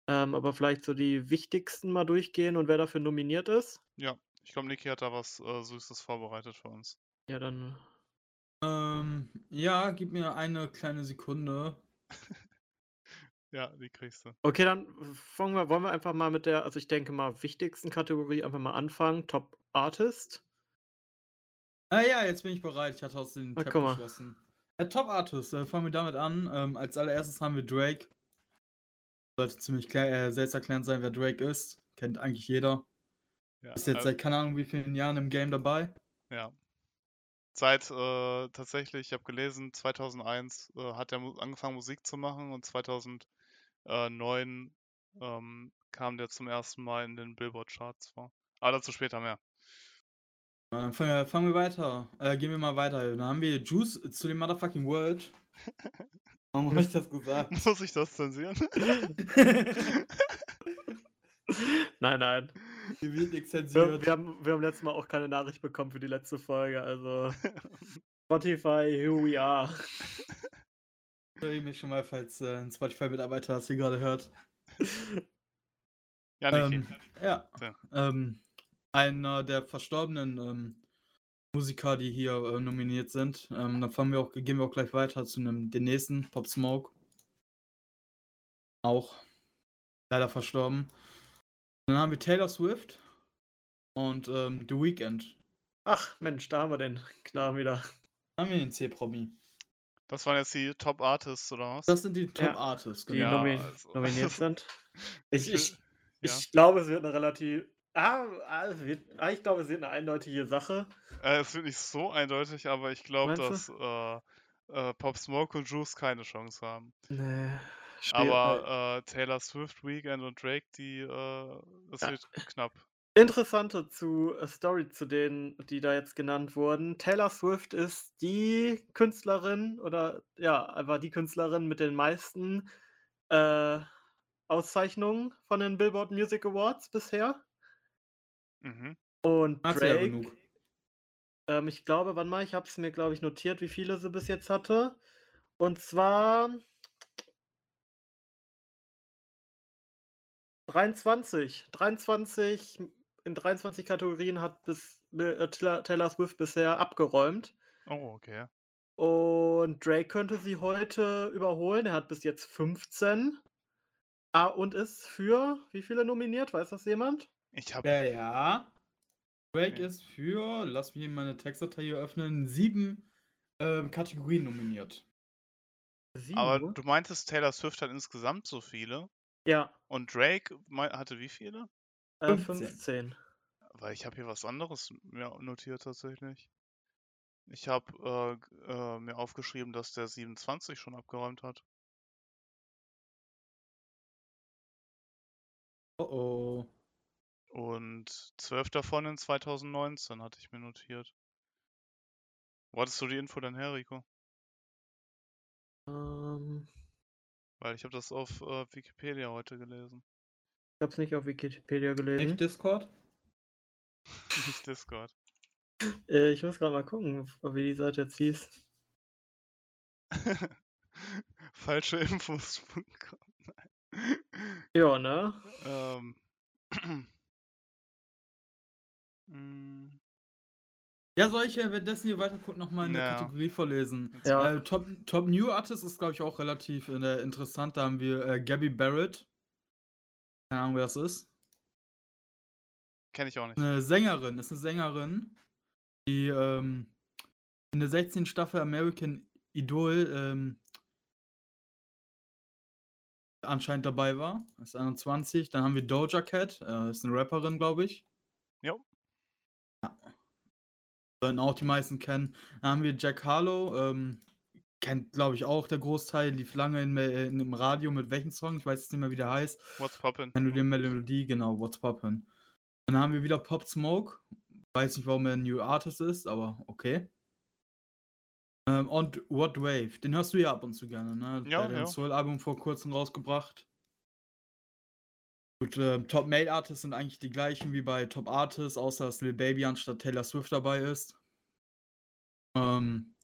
ähm, aber vielleicht so die wichtigsten mal durchgehen und wer dafür nominiert ist. Ja, ich glaube, Niki hat da was äh, Süßes vorbereitet für uns. Ja, dann ähm, ja, gib mir eine kleine Sekunde. *laughs* Ja, die kriegst du. Okay, dann fangen wir, wollen wir einfach mal mit der, also ich denke mal, wichtigsten Kategorie einfach mal anfangen. Top Artist. Ah ja, jetzt bin ich bereit. Ich hatte aus den Na, Tab guck mal. geschlossen. Äh, Top Artist, äh, fangen wir damit an. Ähm, als allererstes haben wir Drake. Sollte ziemlich klar, äh, selbsterklärend sein, wer Drake ist. Kennt eigentlich jeder. Ja, Ist jetzt äh, seit keine Ahnung wie vielen Jahren im Game dabei. ja. Seit äh, tatsächlich, ich habe gelesen, 2001 äh, hat er mu angefangen Musik zu machen und 2009 ähm, kam der zum ersten Mal in den Billboard-Charts vor. Aber dazu später mehr. Dann fangen wir, fangen wir weiter. Äh, gehen wir mal weiter. Dann haben wir Juice zu dem Motherfucking World. Warum habe ich das gesagt? *laughs* Muss ich das zensieren? *laughs* Nein, nein. Hier wird nichts Wir, zensiert. wir, haben, wir haben letztes Mal auch keine Nachricht bekommen für die letzte Folge. Also Spotify, here we are. Sorry mich schon mal, falls äh, ein Spotify-Mitarbeiter das hier gerade hört. Ja, Niki. Ähm, ja. Ja. Ähm, einer der verstorbenen ähm, Musiker, die hier äh, nominiert sind. Ähm, dann fangen wir auch, gehen wir auch gleich weiter zu einem, den nächsten, Pop Smoke. Auch leider verstorben. Dann haben wir Taylor Swift und ähm, The Weeknd. Ach, Mensch, da haben wir den klar wieder. Dann haben wir den C-Promi. Das waren jetzt die Top Artists, oder was? Das sind die Top Ja, Artists, Die Ja, genau. nomi also- nominiert sind. *laughs* Ich, ich, Ja. ich glaube, es wird eine relativ. Ah, es wird, ah, ich glaube, es wird eine eindeutige Sache. Äh, es wird nicht so eindeutig, aber ich glaube, dass äh, äh, Pop Smoke und Juice keine Chance haben. Nee. Aber äh, Taylor Swift, Weekend und Drake, die, äh, das Ja. wird knapp. Interessante zu äh, Story zu denen, die da jetzt genannt wurden. Taylor Swift ist die Künstlerin oder ja, einfach die Künstlerin mit den meisten äh, Auszeichnungen von den Billboard Music Awards bisher. Mhm. Und Hat's ja Drake, genug. ähm, ich glaube, wann mal, ich habe es mir, glaube ich, notiert, wie viele sie bis jetzt hatte. Und zwar 23. 23 in 23 Kategorien hat bis äh, Taylor Taylor Swift bisher abgeräumt. Oh, okay. Und Drake könnte sie heute überholen. Er hat bis jetzt 15. Ah, und ist für wie viele nominiert? Weiß das jemand? Ich habe Ja, ja. Drake Okay. ist für, lass mich meine Textdatei hier öffnen, sieben ähm, Kategorien nominiert. Sieben. Aber du meintest, Taylor Swift hat insgesamt so viele. ja, Und Drake hatte wie viele? äh, 15. 15. Weil ich habe hier was anderes mir notiert tatsächlich. Ich habe äh, äh, mir aufgeschrieben, dass der 27 schon abgeräumt hat. Oh oh. Und 12 davon in 2019 hatte ich mir notiert. Wo hattest du die Info denn her, Rico? Ähm, Weil ich habe das auf äh, Wikipedia heute gelesen. ich habe es nicht auf Wikipedia gelesen. Nicht Discord? *laughs* Nicht Discord. Äh, ich muss gerade mal gucken, wie die Seite jetzt hieß. *laughs* Falsche Infos. Ja, ne? ähm. *clears throat* Mm, Ja, soll ich ja währenddessen hier weiter gucken, nochmal in der Ja. Kategorie vorlesen. Ja. Äh, Top, Top New Artist ist, glaube ich, auch relativ äh, interessant. Da haben wir äh, Gabby Barrett. Keine Ahnung, wer das ist. Kenn ich auch nicht. Eine Sängerin, ist eine Sängerin, die ähm, in der 16. Staffel American Idol ähm, anscheinend dabei war. Ist 21. Dann haben wir Doja Cat, äh, ist eine Rapperin, glaube ich. Jo. Sollten auch die meisten kennen. Dann haben wir Jack Harlow, ähm, kennt, glaube ich, auch der Großteil, lief lange in, in, im Radio mit welchem Song, ich weiß jetzt nicht mehr, wie der heißt. What's poppin'? Wenn du die Melodie, genau, What's Poppin'. Dann haben wir wieder Pop Smoke. Weiß nicht, warum er ein New Artist ist, aber okay. Ähm, und What Wave, den hörst du ja ab und zu gerne, ne? Ja, Der hat ja. ein Soul-Album vor kurzem rausgebracht. Gut, ähm, Top Male Artists sind eigentlich die gleichen wie bei Top Artists, außer dass Lil Baby anstatt Taylor Swift dabei ist. Ähm,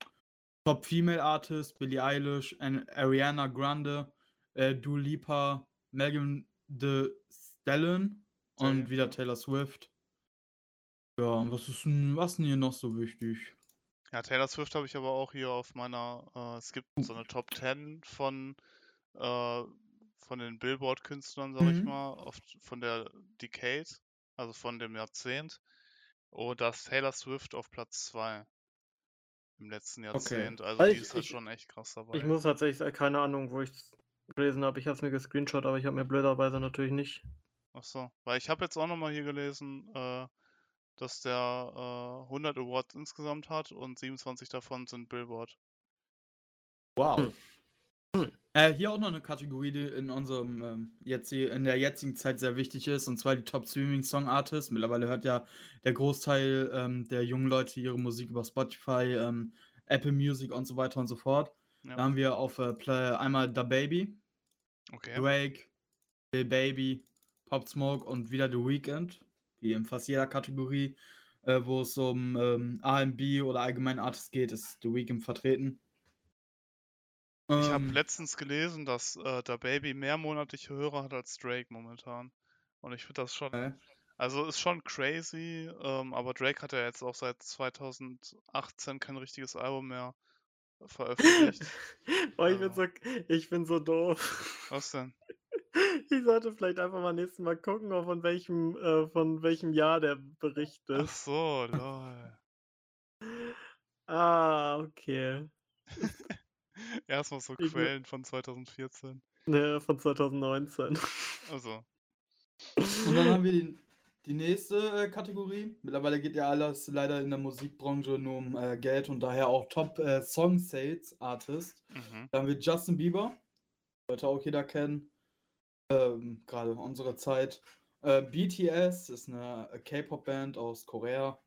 Top Female Artist, Billie Eilish, An- Ariana Grande, äh, Dua Lipa, Megan Thee Stallion und Stallion, wieder ja. Taylor Swift. Ja, und was ist denn, was ist denn hier noch so wichtig? Ja, Taylor Swift habe ich aber auch hier auf meiner. Äh, es gibt so eine Top 10 von, äh, von den Billboard-Künstlern, sag ich Mhm. mal, auf, von der Decade, also von dem Jahrzehnt. Und da ist Taylor Swift auf Platz 2 im letzten Jahrzehnt. Also Also die ich- ist halt ich- schon echt krass dabei. Ich muss tatsächlich sagen, keine Ahnung, wo ich es gelesen habe. Ich habe es mir gescreenshot, aber ich habe mir blöderweise natürlich nicht. Ach so, weil ich habe jetzt auch nochmal hier gelesen, äh, dass der äh, 100 Awards insgesamt hat und 27 davon sind Billboard. Wow. Hm. Hm. Äh, hier auch noch eine Kategorie, die in unserem ähm, jetzt in der jetzigen Zeit sehr wichtig ist, und zwar die Top Streaming Song Artists. Mittlerweile hört ja der Großteil ähm, der jungen Leute ihre Musik über Spotify, ähm, Apple Music und so weiter und so fort. Ja. Da haben wir auf äh, Play einmal Da Baby, Okay. Drake, Lil Baby, Pop Smoke und wieder The Weeknd, wie in fast jeder Kategorie, äh, wo es um ähm, R&B oder allgemein Artists geht, ist The Weeknd vertreten. Ich habe Ähm, letztens gelesen, dass äh, der Baby mehr monatliche Hörer hat als Drake momentan. Und ich finde das schon, Okay. also ist schon crazy, ähm, aber Drake hat ja jetzt auch seit 2018 kein richtiges Album mehr veröffentlicht. *laughs* Boah, ich bin Also, so, ich bin so doof. was denn? *laughs* Ich sollte vielleicht einfach mal nächstes Mal gucken, von welchem, äh, von welchem Jahr der Bericht Ach ist. so, lol. *laughs* Ah, okay. *laughs* Erstmal so Ich Quellen von 2014. ne, von 2019. Also, Und dann haben wir die, die nächste äh, Kategorie. Mittlerweile geht ja alles leider in der Musikbranche nur um äh, Geld und daher auch Top äh, Song Sales Artist. mhm. Da haben wir Justin Bieber, sollte auch jeder kennen, ähm, gerade unsere Zeit. Äh, BTS ist eine K-Pop-Band aus Korea.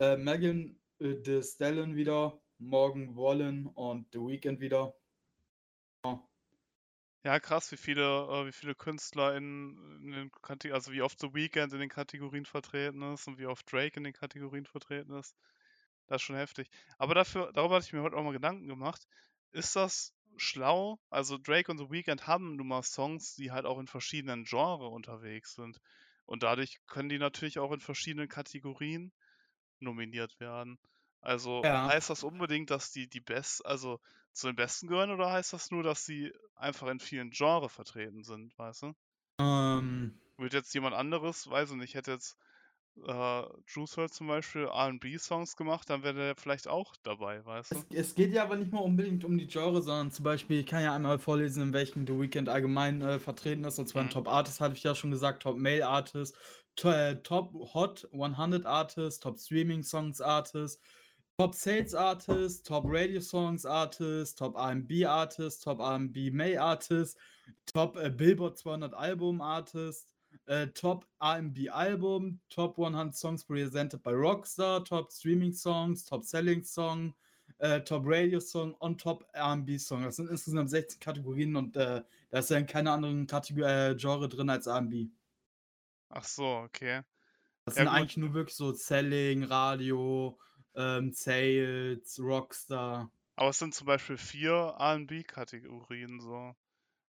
Äh, Megan äh, Thee Stallion wieder, Morgan Wallen und The Weeknd wieder. Ja. Ja, krass, wie viele, äh, wie viele Künstler in, in den Kategorien, also wie oft The Weeknd in den Kategorien vertreten ist und wie oft Drake in den Kategorien vertreten ist. Das ist schon heftig. Aber dafür, darüber hatte ich mir heute auch mal Gedanken gemacht. Ist das schlau? Also Drake und The Weeknd haben nun mal Songs, die halt auch in verschiedenen Genres unterwegs sind. Und dadurch können die natürlich auch in verschiedenen Kategorien nominiert werden. Also Ja. heißt das unbedingt, dass die die best, also zu den Besten gehören oder heißt das nur, dass sie einfach in vielen Genres vertreten sind, weißt du? Ähm, Würde jetzt jemand anderes, weiß ich nicht, hätte jetzt äh, Juice WRLD zum Beispiel R&B-Songs gemacht, dann wäre der vielleicht auch dabei, weißt du? Es, es geht ja aber nicht mal unbedingt um die Genre, sondern zum Beispiel, ich kann ja einmal vorlesen, in welchen The Weeknd allgemein äh, vertreten ist. Und zwar ein Mhm. Top Artist, hatte ich ja schon gesagt, Top Male Artist, to, äh, Top Hot 100 Artist, Top Streaming Songs Artist, Top Sales Artist, Top Radio Songs Artist, Top R&B Artist, Top R&B May Artist, Top äh, Billboard 200 Album Artist, äh, Top R&B Album, Top 100 Songs presented by Rockstar, Top Streaming Songs, Top Selling Song, äh, Top Radio Song und Top R&B Song. Das sind insgesamt 16 Kategorien und äh, da ist ja in keiner anderen Kategor äh, Genre drin als R&B. Ach so, okay. Das Ja, sind gut. eigentlich nur wirklich so Selling, Radio, ähm, Sales, Rockstar. Aber es sind zum Beispiel vier R&B-Kategorien so.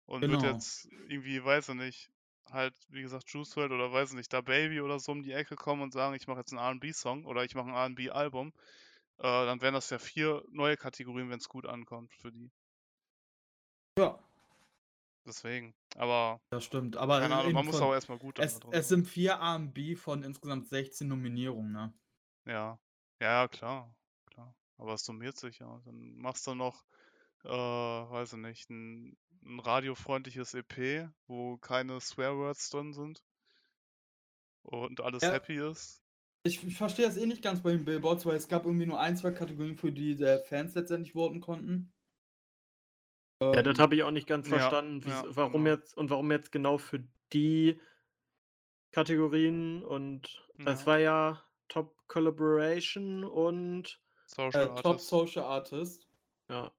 Und wird Genau. jetzt irgendwie, weiß ich nicht, halt, wie gesagt, Juice WRLD oder weiß ich nicht, da Baby oder so um die Ecke kommen und sagen, ich mache jetzt einen R&B-Song oder ich mache ein R&B-Album, äh, dann wären das ja vier neue Kategorien, wenn es gut ankommt für die. Ja, Deswegen. Aber, das stimmt. Aber keine äh, Ahnung, man muss auch erstmal gut es, es sind vier R&B von insgesamt 16 Nominierungen, ne? Ja. Ja, klar. Klar. Aber es summiert sich ja. Dann machst du noch, äh, weiß ich nicht, ein, ein radiofreundliches EP, wo keine Swearwords drin sind und alles Ja. happy ist. Ich, ich verstehe das eh nicht ganz bei den Billboards, weil es gab irgendwie nur ein, zwei Kategorien, für die der Fans letztendlich voten konnten. Ja, das Ähm, habe ich auch nicht ganz Ja, verstanden, ja, wieso, warum genau. jetzt und warum jetzt genau für die Kategorien und Ja. war ja Top Collaboration und Social äh, Top. Social Artist. ja.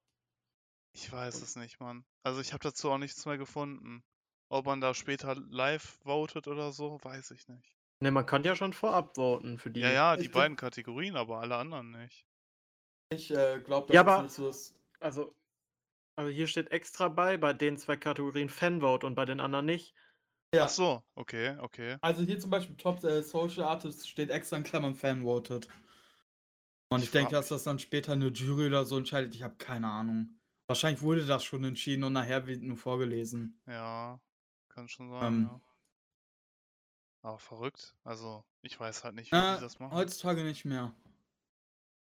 Ich weiß es nicht, Mann. Also ich habe dazu auch nichts mehr gefunden. Ob man da später live votet oder so, weiß ich nicht. Ne, man kann ja schon vorab voten für die. Ja, ja, die Ich bin- beiden Kategorien, aber alle anderen nicht. Ich äh, glaube, dass Ja, das aber- nicht so ist. Also, also hier steht extra bei, bei den zwei Kategorien Fanvote und bei den anderen nicht. Ja, Ach so, okay, okay. also hier zum Beispiel Top äh, Social Artist steht extra in Klammern Fan voted. Und ich Ich denke, dass das dann später eine Jury oder so entscheidet. Ich habe keine Ahnung. Wahrscheinlich wurde das schon entschieden und nachher wird nur vorgelesen. Ja, kann schon sein, Ähm, ja. Aber verrückt. Also, ich weiß halt nicht, wie Äh, die das machen. heutzutage nicht mehr.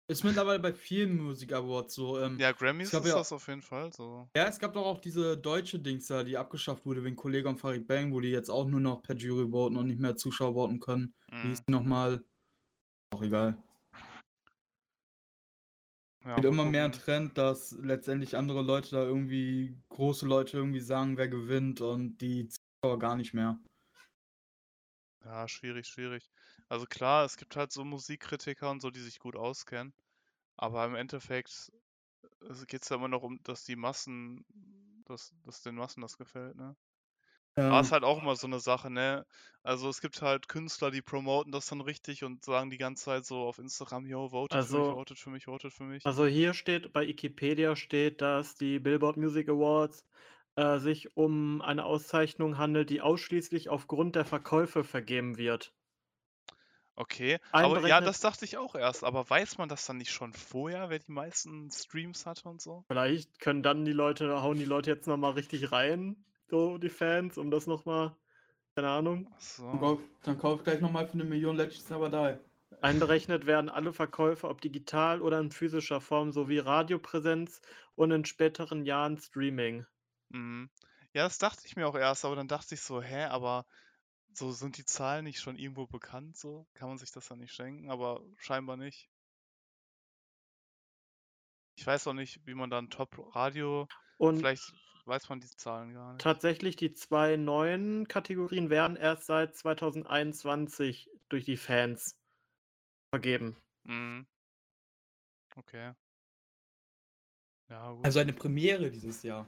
Ist mittlerweile bei vielen Musik Awards so. Ähm, Ja, Grammys ist ja- das auf jeden Fall so. Ja, es gab doch auch diese deutsche Dings da, die abgeschafft wurde wegen Kollege und Farid Bang, wo die jetzt auch nur noch per Jury voten und nicht mehr Zuschauer voten können. Wie Mhm. hieß die nochmal? Auch egal. Ja, Wird immer mehr ein. Trend, dass letztendlich andere Leute da irgendwie, große Leute irgendwie sagen, wer gewinnt und die Zuschauer gar nicht mehr. Ja, schwierig, schwierig. Also klar, es gibt halt so Musikkritiker und so, die sich gut auskennen. Aber im Endeffekt geht es ja immer noch um, dass die Massen, dass, dass den Massen das gefällt, ne? Aber Ja, ist halt auch immer so eine Sache, ne? Also es gibt halt Künstler, die promoten das dann richtig und sagen die ganze Zeit so auf Instagram, yo, votet für mich, Also- votet für mich, votet für mich. Also hier steht, bei Wikipedia steht, dass die Billboard Music Awards äh, sich um eine Auszeichnung handelt, die ausschließlich aufgrund der Verkäufe vergeben wird. Okay, aber ja, Einberechnet das dachte ich auch erst. Aber weiß man das dann nicht schon vorher, wer die meisten Streams hatte und so? Vielleicht können dann die Leute hauen die Leute jetzt noch mal richtig rein, so die Fans, um das noch mal keine Ahnung. Ach Dann so. kauf, dann kauf gleich nochmal für eine Million Legends Never Die. Einberechnet werden alle Verkäufe, ob digital oder in physischer Form, sowie Radiopräsenz und in späteren Jahren Streaming. Mhm. Ja, das dachte ich mir auch erst, aber dann dachte ich so, hä, aber so sind die Zahlen nicht schon irgendwo bekannt, so? Kann man sich das dann nicht schenken? Aber scheinbar nicht. Ich weiß auch nicht, wie man dann Top-Radio, Und vielleicht weiß man die Zahlen gar nicht. tatsächlich die zwei neuen Kategorien werden erst seit 2021 durch die Fans vergeben. Mhm. Okay. Ja, gut. Also eine Premiere dieses Jahr.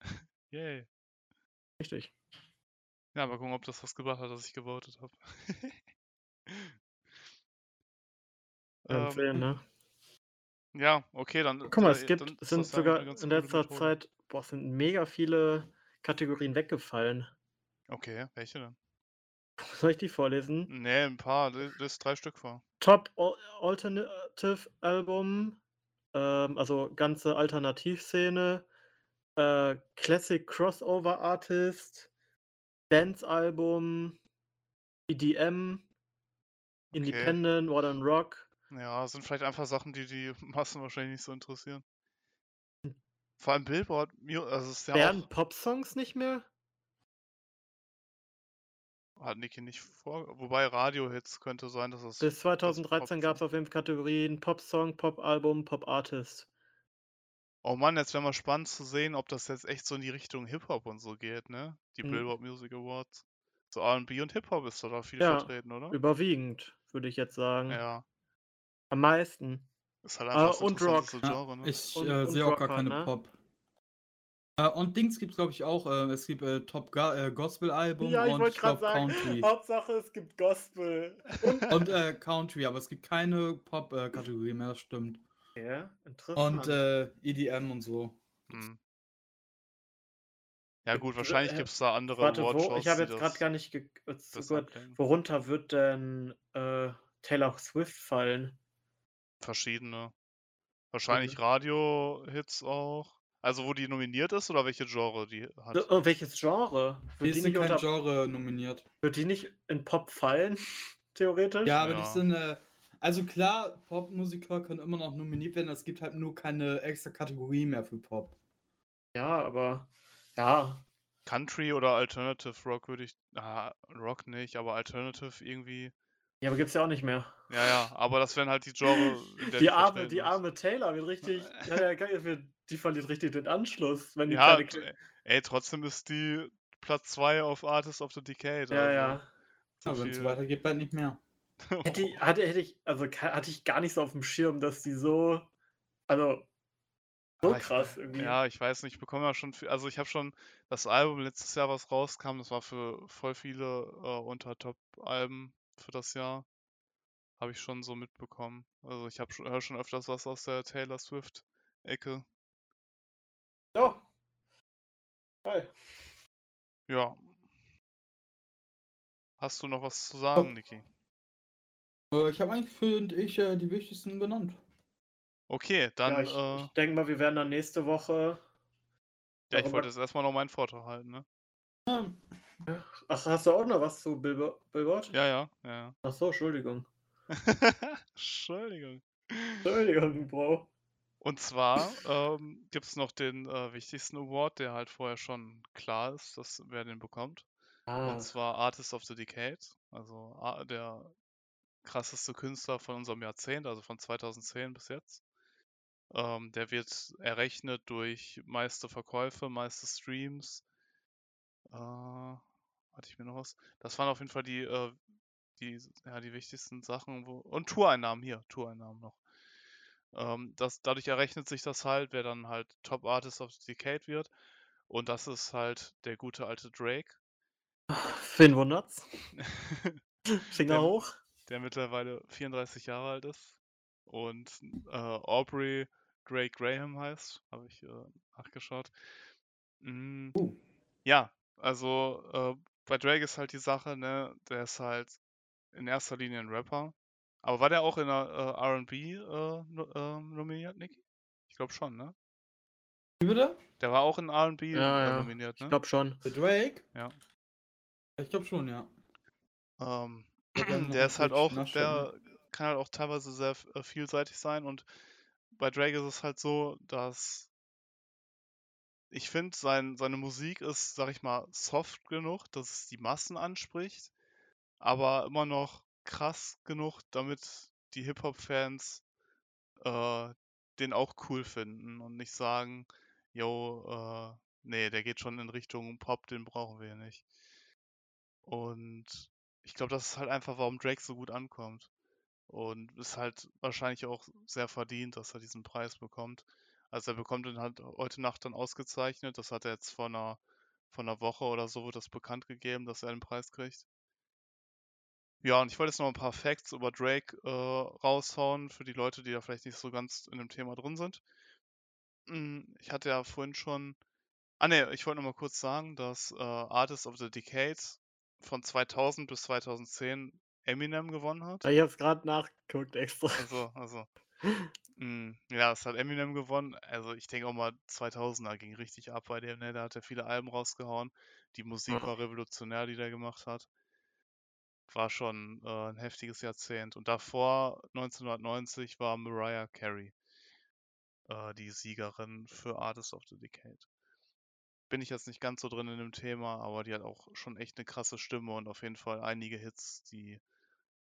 *laughs* Yay. Richtig. Ja, mal gucken, ob das was gebracht hat, dass ich gewotet habe. *laughs* Ähm, ne? ja, okay, dann. Guck mal, äh, es dann gibt, sind sogar in letzter Methode. Zeit, boah, es sind mega viele Kategorien weggefallen. Okay, welche denn? *laughs* Soll ich die vorlesen? Nee, ein paar, das ist drei Stück vor. Top Al Alternative Album, ähm, also ganze Alternativszene, äh, Classic Crossover Artist, Dance Album, EDM, Independent, Modern Rock. Ja, sind vielleicht einfach Sachen, die die *laughs* Massen wahrscheinlich nicht so interessieren. Vor allem Billboard, also ist ja Werden auch, Pop-Songs nicht mehr? hat Niki nicht vor, wobei Radiohits könnte sein, dass es, Bis 2013 Pop gab es auf fünf Kategorien Pop-Song, Pop-Album, Pop-Artist. Oh Mann, jetzt wäre mal spannend zu sehen, ob das jetzt echt so in die Richtung Hip-Hop und so geht, ne? Die Hm. Billboard Music Awards. So R&B und Hip-Hop ist da viel Ja, vertreten, oder? Überwiegend, würde ich jetzt sagen. Ja, Am meisten. ist halt einfach das und Rock. Ja, Genre, ne? ich äh, und sehe auch Rocker, gar keine ne? Pop. Äh, und Dings gibt es, glaube ich, auch. Äh, es gibt äh, Top Ga äh, Gospel-Album Ja, ich und wollte ich gerade glaube sagen, Country. *laughs* Hauptsache es gibt Gospel. Und Und äh, Country, aber es gibt keine Pop-Kategorie mehr, das stimmt. Ja, interessant. Und äh, EDM und so. Hm. Ja gut, Äh, wahrscheinlich äh, gibt es da andere Warte, wo, ich habe die jetzt gerade gar nicht ge äh, abdecken. Worunter wird denn äh, Taylor Swift fallen? Verschiedene. Wahrscheinlich Radio-Hits auch. Also wo die nominiert ist oder welche Genre die hat? Äh, welches Genre? Die Wird ist die, nicht kein unter, Genre nominiert. wird die nicht in Pop fallen? *laughs* Theoretisch? Ja, aber Ja. die sind. Äh, also klar, Popmusiker können immer noch nominiert werden, es gibt halt nur keine extra Kategorie mehr für Pop. Ja, aber ja. Country oder Alternative Rock würde ich. Ah, Rock nicht, aber Alternative irgendwie. Ja, aber gibt's ja auch nicht mehr. Ja, ja, aber das wären halt die Genre, der Die arme, die arme Taylor wird richtig. *laughs* ja, ja, die verliert richtig den Anschluss, wenn die Ja, keine. t- ey, trotzdem ist die Platz 2 auf Artist of the Decade. Ja, also ja. So Ja, wenn es weitergeht, bald nicht mehr. Hätte *laughs* ich, hatte, hätte ich, also hatte ich gar nicht so auf dem Schirm, dass die so, also so Ah, ich- krass irgendwie. Ja, ich weiß nicht, ich bekomme ja schon viel, also ich habe schon das Album letztes Jahr, was rauskam, das war für voll viele äh, unter Top-Alben für das Jahr. Habe ich schon so mitbekommen. Also ich habe schon, höre schon öfters was aus der Taylor Swift-Ecke. Ja. Geil. Ja. Hast du noch was zu sagen, Niki? Äh, ich habe eigentlich, finde ich, äh, die wichtigsten genannt. Okay, dann, ja, ich, äh, ich denke mal, wir werden dann nächste Woche. ja, ich wollte jetzt erstmal noch meinen Vortrag halten, ne? Ja, Ach, hast du auch noch was zu Billbo- Billboard? Ja, ja, ja. Ach so, Entschuldigung. *laughs* Entschuldigung. Entschuldigung, Bro. Und zwar ähm, gibt es noch den äh, wichtigsten Award, der halt vorher schon klar ist, dass wer den bekommt. Ah, Und zwar Artist of the Decade, also der krasseste Künstler von unserem Jahrzehnt, also von 2010 bis jetzt. Ähm, der wird errechnet durch meiste Verkäufe, meiste Streams. Äh, hatte ich mir noch was? Das waren auf jeden Fall die, äh, die, ja, die wichtigsten Sachen. Wo, und Toureinnahmen hier, Toureinnahmen noch. Ähm, das, dadurch errechnet sich das halt, wer dann halt Top Artist of the Decade wird. Und das ist halt der gute alte Drake. Wen wundert's? *laughs* Finger Der- hoch. Der mittlerweile 34 Jahre alt ist und äh, Aubrey Drake Graham heißt, habe ich äh, nachgeschaut. Hm, Uh. ja, also, äh, bei Drake ist halt die Sache, ne, der ist halt in erster Linie 'n Rapper. Aber war der auch in 'ner, äh, R&B, äh, ähm, nominiert, Niki? Ich glaube schon, ne? Wie bitte? Der war auch in R&B, Ja, ja. nominiert, Ich ne? glaube schon. Der Drake? Ja. Ich glaube schon, ja. Ähm, der mal ist halt auch der kann halt auch teilweise sehr äh, vielseitig sein und bei Drake ist es halt so, dass ich finde, sein seine Musik ist, sage ich mal, soft genug, dass es die Massen anspricht, aber immer noch krass genug, damit die Hip-Hop-Fans, äh, den auch cool finden und nicht sagen: „Jo, äh, ne, der geht schon in Richtung Pop, den brauchen wir nicht.“ Und ich glaube, das ist halt einfach, warum Drake so gut ankommt. Und ist halt wahrscheinlich auch sehr verdient, dass er diesen Preis bekommt. Also, er bekommt den halt heute Nacht dann ausgezeichnet. Das hat er jetzt vor 'ner vor 'ner Woche oder so das bekannt gegeben, dass er den Preis kriegt. Ja, und ich wollte jetzt noch 'n paar Facts über Drake, äh, raushauen für die Leute, die da vielleicht nicht so ganz in dem Thema drin sind. Hm, ich hatte ja vorhin schon ah ne, ich wollte noch mal kurz sagen, dass, äh, Artist of the Decade von 2000 bis 2010 Eminem gewonnen hat. Ja, ich habe es grad nachgeguckt extra. Ach so, ach so. *laughs* Hm, ja, es hat Eminem gewonnen. Also, ich denke auch mal, 2000er ging richtig ab bei dem, ne? Da hat er viele Alben rausgehauen. Die Musik war revolutionär, die der gemacht hat. War schon, äh, 'n heftiges Jahrzehnt. Und davor, 1990, war Mariah Carey äh, die Siegerin für Artist of the Decade. Bin ich jetzt nicht ganz so drin in dem Thema, aber die hat auch schon echt 'ne krasse Stimme und auf jeden Fall einige Hits, die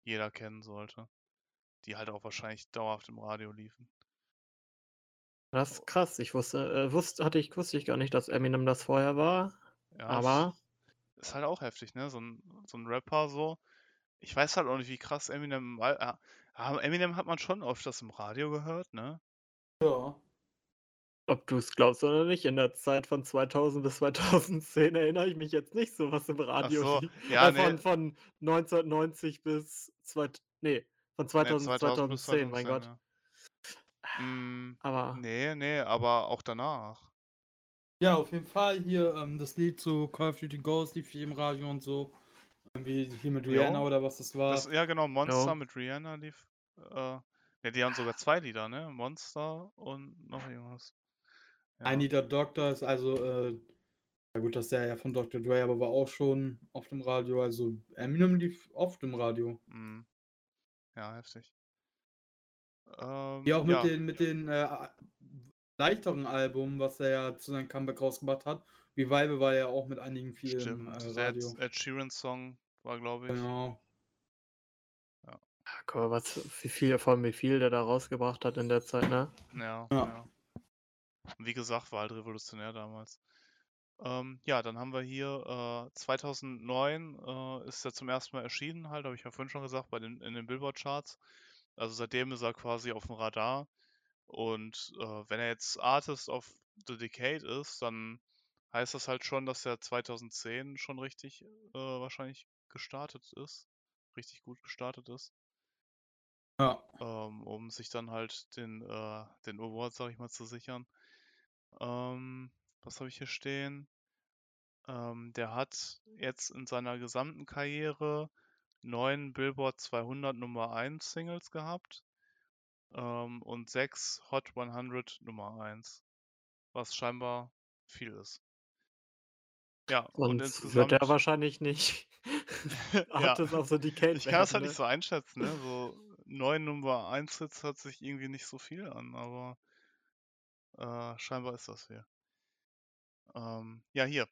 jeder kennen sollte. Die halt auch wahrscheinlich dauerhaft im Radio liefen. Das ist krass. Ich wusste äh, wusst hatte ich wusste ich gar nicht, dass Eminem das vorher war, Ja, ist aber ist halt auch heftig, ne? So 'n so 'n Rapper so. Ich weiß halt auch nicht, wie krass Eminem ah ah, Eminem hat man schon öfters im Radio gehört, ne? Ja. Ob du's glaubst oder nicht, in der Zeit von 2000 bis 2010 erinnere ich mich jetzt nicht so, was im Ach Radio so, lief. ja, Äh, von ne. von 1990 bis zweit ne, von Ne, 2000 bis 2000 bis 2010, mein 2010, Gott. ja. Hm, Aber ne, ne, aber auch danach. Ja, auf jeden Fall hier, ähm, das Lied zu Call of Duty Ghost lief hier im Radio und so. Irgendwie hier mit Rihanna Jo. oder was das war. Das ja genau, Monster Jo. mit Rihanna lief. Äh, ja, die haben sogar 2 Lieder, ne? Monster und noch irgendwas. I Ja. Need a Doctor ist also, äh ja gut, das ist ja ja von Dr. Dre, aber war auch schon oft im Radio. Also, Eminem lief oft im Radio. Mhm. Ja, heftig. Ja, Ähm, auch mit ja. den mit den, äh, leichteren Album, was er ja zu seinem Comeback rausgebracht hat. Revival war ja auch mit einigen viel im, Stimmt, äh, Radio. Ed Sheeran Song war, glaube ich Genau. Ja. Ja, guck mal, was wie viel vor allem wie viel der da rausgebracht hat in der Zeit, ne? Ja, Ja. ja. Wie gesagt, war halt revolutionär damals. Ähm, ja, dann haben wir hier, äh, 2009, äh, ist er zum 1. Mal erschienen halt, habe ich ja vorhin schon gesagt, bei den in den Billboard-Charts. Also, seitdem ist er quasi aufm Radar. Und, äh, wenn er jetzt Artist of the Decade ist, dann heißt das halt schon, dass er 2010 schon richtig, äh, wahrscheinlich gestartet ist richtig gut gestartet ist. Ja. Ähm, um sich dann halt den, äh den Award, sage ich mal, zu sichern. Ähm, was habe ich hier stehen? Ähm, der hat jetzt in seiner gesamten Karriere 9 Billboard 200 Nummer 1 Singles gehabt, ähm, und 6 Hot 100 Nummer 1, was scheinbar viel ist. Ja, und Sonst wird er insgesamt wahrscheinlich nicht *laughs* *laughs* Ja, Artist of the Decade ich kann das halt ne? nicht so einschätzen, ne? So 9 Nummer 1 Hits hört sich irgendwie nicht so viel an, aber äh, scheinbar ist das viel. Ähm, ja, hier.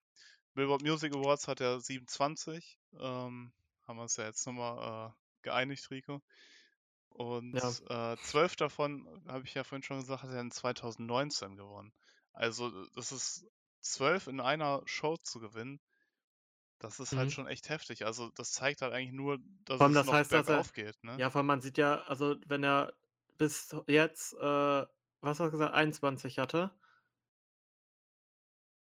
Billboard Music Awards hat er 27. Ähm, haben wir uns ja jetzt noch mal, äh, geeinigt, Rico. Und, Ja. äh, 12 davon, habe ich ja vorhin schon gesagt, hat er in 2019 gewonnen. Also, das ist 12 in einer Show zu gewinnen, das ist halt Mhm. schon echt heftig. Also, das zeigt halt eigentlich nur, dass allem es das noch heißt, dass er bergauf geht, ne? ja, vor allem man sieht ja also, wenn er bis jetzt, äh, was hat er gesagt, 21 hatte?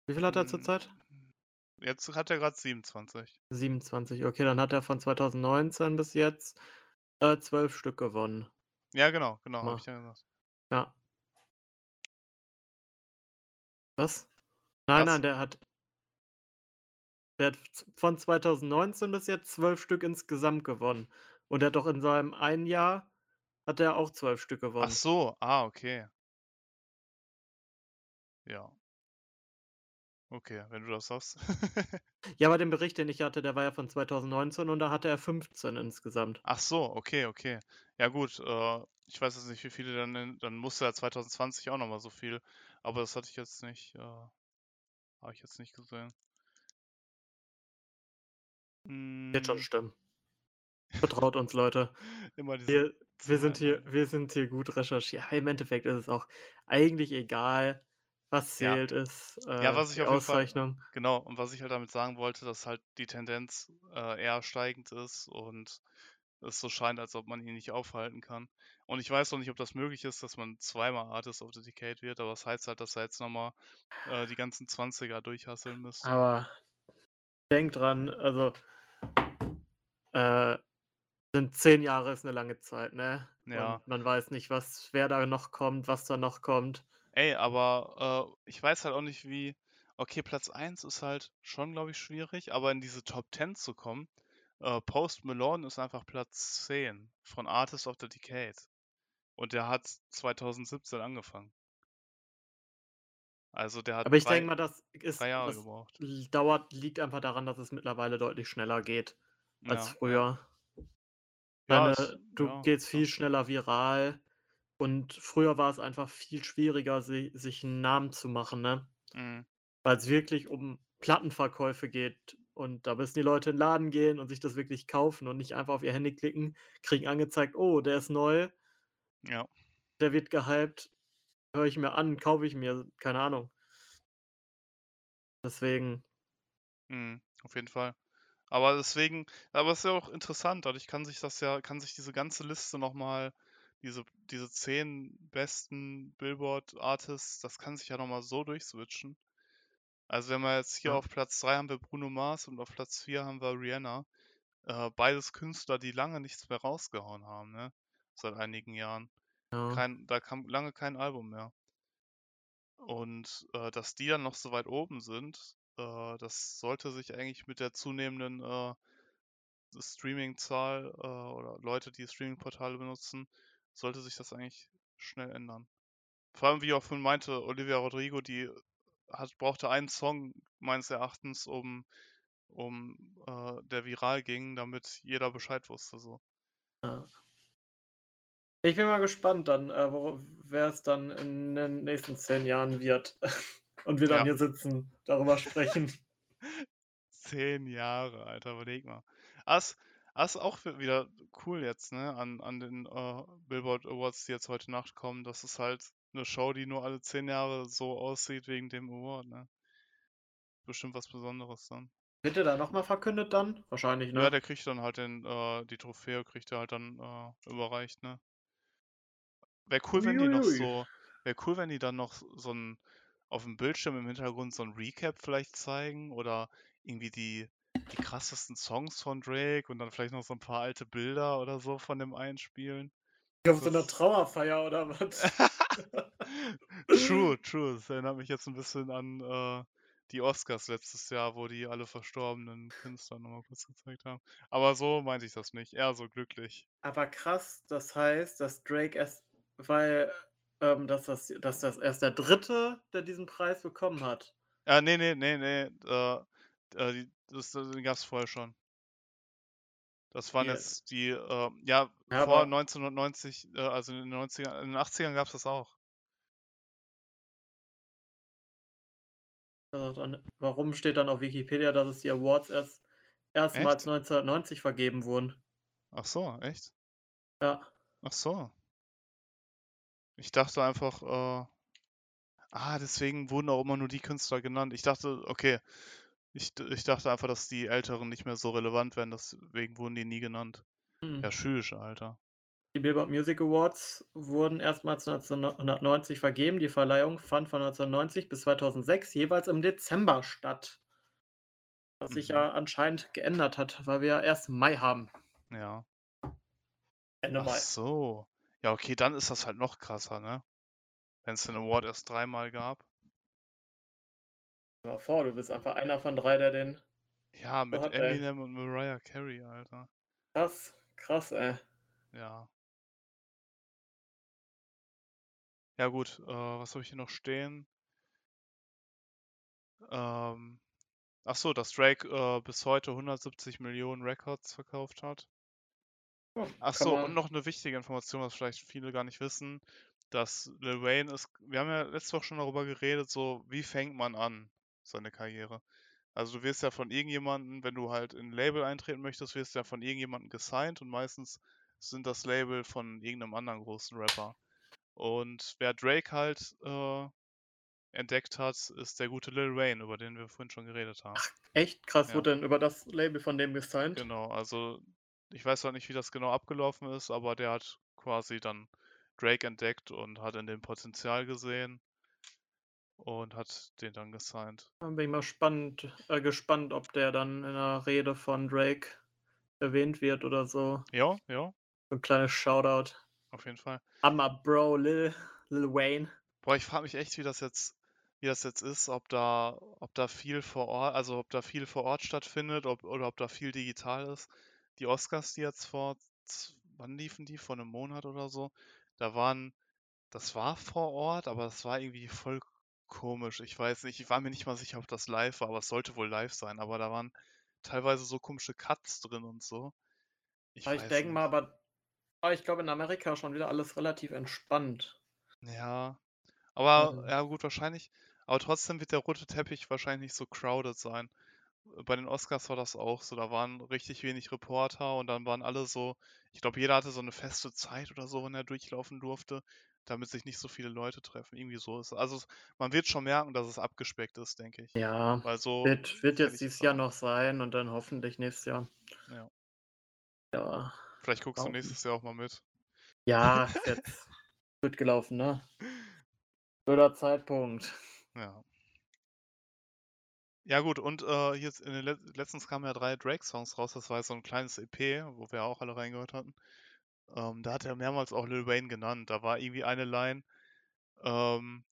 Wie viel hat er zurzeit? Hm, jetzt hat er grad 27. 27, okay, dann hat er von 2019 bis jetzt, äh, 12 Stück gewonnen. Ja, genau, genau, habe ich ja gesagt. Ja. Was? Nein, Das nein, der hat der hat von 2019 bis jetzt 12 Stück insgesamt gewonnen. Und er hat doch in seinem einen Jahr hat er auch 12 Stück Ach gewonnen. so, ah, okay. Ja. Okay, wenn du das sagst. Ja, aber den Bericht, den ich hatte, der war ja von 2019 und da hatte er 15 insgesamt. Ach so, okay, okay. Ja gut, äh, ich weiß jetzt nicht, wie viele dann dann musste er 2020 auch noch mal so viel, aber das hatte ich jetzt nicht, äh habe ich jetzt nicht gesehen. Wird schon Hm. stimmen. *laughs* Vertraut uns, Leute. Wir wir sind hier wir sind hier gut recherchiert. Im Endeffekt ist es auch eigentlich egal, was Ja. zählt, ist, Ja, äh, was ich die auf jeden Fall Auszeichnung. genau, und was ich halt damit sagen wollte, dass halt die Tendenz, äh, eher steigend ist und es so scheint, als ob man ihn nicht aufhalten kann. Und ich weiß noch nicht, ob das möglich ist, dass man zweimal Artist of the Decade wird, aber das heißt halt, dass er jetzt noch mal, äh, die ganzen 20er durchhasseln müsste. Aber denk dran, also äh, sind 10 Jahre ist 'ne lange Zeit, ne? Ja. Und man weiß nicht, was wer da noch kommt, was da noch kommt. Ey, aber, äh, ich weiß halt auch nicht, wie okay, Platz 1 ist halt schon, glaube ich, schwierig, aber in diese Top 10 zu kommen äh, Post Malone ist einfach Platz 10 von Artist of the Decade. Und der hat 2017 angefangen. Also, der hat Aber ich 3 denke mal, das ist 3 Jahre das gebraucht. dauert liegt einfach daran, dass es mittlerweile deutlich schneller geht als Ja, früher. Ja, Deine es du ja, gehst viel schneller viral und früher war es einfach viel schwieriger, si sich 'n Namen zu machen, ne? Mhm. Weil's wirklich um Plattenverkäufe geht und da müssen die Leute in 'n Laden gehen und sich das wirklich kaufen und nicht einfach auf ihr Handy klicken, kriegen angezeigt: „Oh, der ist neu.“ Ja. Der wird gehypt, höre ich mir an, kaufe ich mir, keine Ahnung. Deswegen. Mhm, auf jeden Fall. Aber deswegen aber ist ja auch interessant, dadurch kann sich das ja kann sich diese ganze Liste noch mal diese diese 10 besten Billboard Artists, das kann sich ja noch mal so durchswitchen. Also, wenn wir jetzt hier Ja. auf Platz 3 haben wir Bruno Mars und auf Platz 4 haben wir Rihanna. Äh, beides Künstler, die lange nichts mehr rausgehauen haben, ne, seit einigen Jahren. Ja. Kein da kam lange kein Album mehr. Und, äh, dass die dann noch so weit oben sind, äh, das sollte sich eigentlich mit der zunehmenden, äh, Streaming-Zahl, äh, oder Leute, die Streaming-Portale benutzen, sollte sich das eigentlich schnell ändern. Vor allem, wie ich auch vorhin meinte, Olivia Rodrigo, die hat brauchte einen Song meines Erachtens, um um äh, der viral ging, damit jeder Bescheid wusste so. Ja. Ich bin mal gespannt dann, äh, wo wer's dann in den nächsten 10 Jahren wird *laughs* und wir dann Ja. hier sitzen, darüber sprechen. *laughs* 10 Jahre, Alter, überleg mal. Ah, ist ah, ist auch wieder cool jetzt, ne, an an den, äh, Billboard Awards, die jetzt heute Nacht kommen. Das ist halt 'ne Show, die nur alle 10 Jahre so aussieht wegen dem Award, ne? Bestimmt was Besonderes dann. Wird der da noch mal verkündet dann? Wahrscheinlich, Ja, ne? der kriegt dann halt den äh, die Trophäe kriegt er halt dann, äh, überreicht, ne? Wäre cool, wenn die Ui, noch so wäre cool, wenn die dann noch so 'n auf'm Bildschirm im Hintergrund so 'n Recap vielleicht zeigen oder irgendwie die die krassesten Songs von Drake und dann vielleicht noch so 'n paar alte Bilder oder so von dem einspielen. Auf so 'ner Das *laughs* Trauerfeier oder was? True, *laughs* true. Das erinnert mich jetzt 'n bisschen an, äh, die Oscars letztes Jahr, wo die alle verstorbenen Künstler noch mal kurz gezeigt haben. Aber so meinte ich das nicht, eher so glücklich. Aber krass, das heißt, dass Drake erst weil, ähm, dass das dass das erst der 3., der diesen Preis bekommen hat? Äh, ne, ne, ne, ne, äh, äh, die das den gab's vorher schon. Das waren äh jetzt die, äh ja, Ja, vor aber 1990, äh, also in den 90er in den 80ern gab's das auch. Äh, dann warum steht dann auf Wikipedia, dass es die Awards erst erstmals Echt? 1990 vergeben wurden? Ach so, echt? Ja. Ach so. Ich dachte einfach, äh ah, deswegen wurden auch immer nur die Künstler genannt. Ich dachte okay, ich ich dachte einfach, dass die Älteren nicht mehr so relevant wären, deswegen wurden die nie genannt. Mhm. Ja, tschüss, Alter. Die Billboard Music Awards wurden erstmals 1990 vergeben. Die Verleihung fand von 1990 bis 2006 jeweils im Dezember statt. Was sich Mhm. ja anscheinend geändert hat, weil wir ja erst Mai haben. Ja. Ende Ach Mai. so. Ja, okay, dann ist das halt noch krasser, ne? Wenn's den Award erst dreimal gab. Mal vor, du bist einfach einer von 3, der den Ja, mit hat, ey. Eminem und Mariah Carey, Alter. Krass, krass, ey. Ja. Ja gut, äh, was habe ich hier noch stehen? Ähm, ach so, dass Drake äh, bis heute 170 Millionen Records verkauft hat. Ja, Ach kann so, man- und noch eine wichtige Information, was vielleicht viele gar nicht wissen, dass Lil Wayne ist, wir haben ja letzte Woche schon darüber geredet, so wie fängt man an, seine Karriere. Also du wirst ja von irgendjemandem, wenn du halt in ein Label eintreten möchtest, wirst du ja von irgendjemandem gesigned und meistens sind das Label von irgendeinem anderen großen Rapper. Und wer Drake halt äh, entdeckt hat, ist der gute Lil Wayne, über den wir vorhin schon geredet haben. Echt krass, Ja. wurde denn über das Label von dem gesigned? Genau, also ich weiß halt nicht, wie das genau abgelaufen ist, aber der hat quasi dann Drake entdeckt und hat in dem Potenzial gesehen und hat den dann gesigned. Dann bin ich mal spannend, äh, gespannt, ob der dann in einer Rede von Drake erwähnt wird oder so. Ja, ja, So ein kleines Shoutout. auf jeden Fall. I'm a Bro, Lil, Lil Wayne. Boah, ich frage mich echt, wie das jetzt, wie das jetzt ist, ob da, ob da viel vor Ort, also ob da viel vor Ort stattfindet, ob, oder ob da viel digital ist. Die Oscars, die jetzt vor, wann liefen die? Vor einem Monat oder so? Da waren, das war vor Ort, aber es war irgendwie voll komisch. Ich weiß nicht, ich war mir nicht mal sicher, ob das live war, aber es sollte wohl live sein. Aber da waren teilweise so komische Cuts drin und so. Ich ich denke mal, aber ich glaube in Amerika schon wieder alles relativ entspannt. Ja, aber Ähm. ja gut, wahrscheinlich. Aber trotzdem wird der rote Teppich wahrscheinlich nicht so crowded sein. Bei den Oscars war das auch so. Da waren richtig wenig Reporter und dann waren alle so. Ich glaube, jeder hatte so eine feste Zeit oder so, wenn er durchlaufen durfte, damit sich nicht so viele Leute treffen. Irgendwie so ist. Also man wird schon merken, dass es abgespeckt ist, denke ich. Ja, Weil so wird, wird jetzt dieses Jahr noch sein und dann hoffentlich nächstes Jahr. Ja. Ja, Vielleicht guckst du nächstes Jahr auch mal mit. ja *laughs* jetzt wird gelaufen, ne? Blöder Zeitpunkt. Ja. Ja gut, und äh, jetzt in den Let letztens kamen ja drei Drake-Songs raus, das war jetzt so ein kleines EP, wo wir auch alle reingehört hatten. Ähm, da hat er mehrmals auch Lil Wayne genannt. Da war irgendwie eine Line, ähm,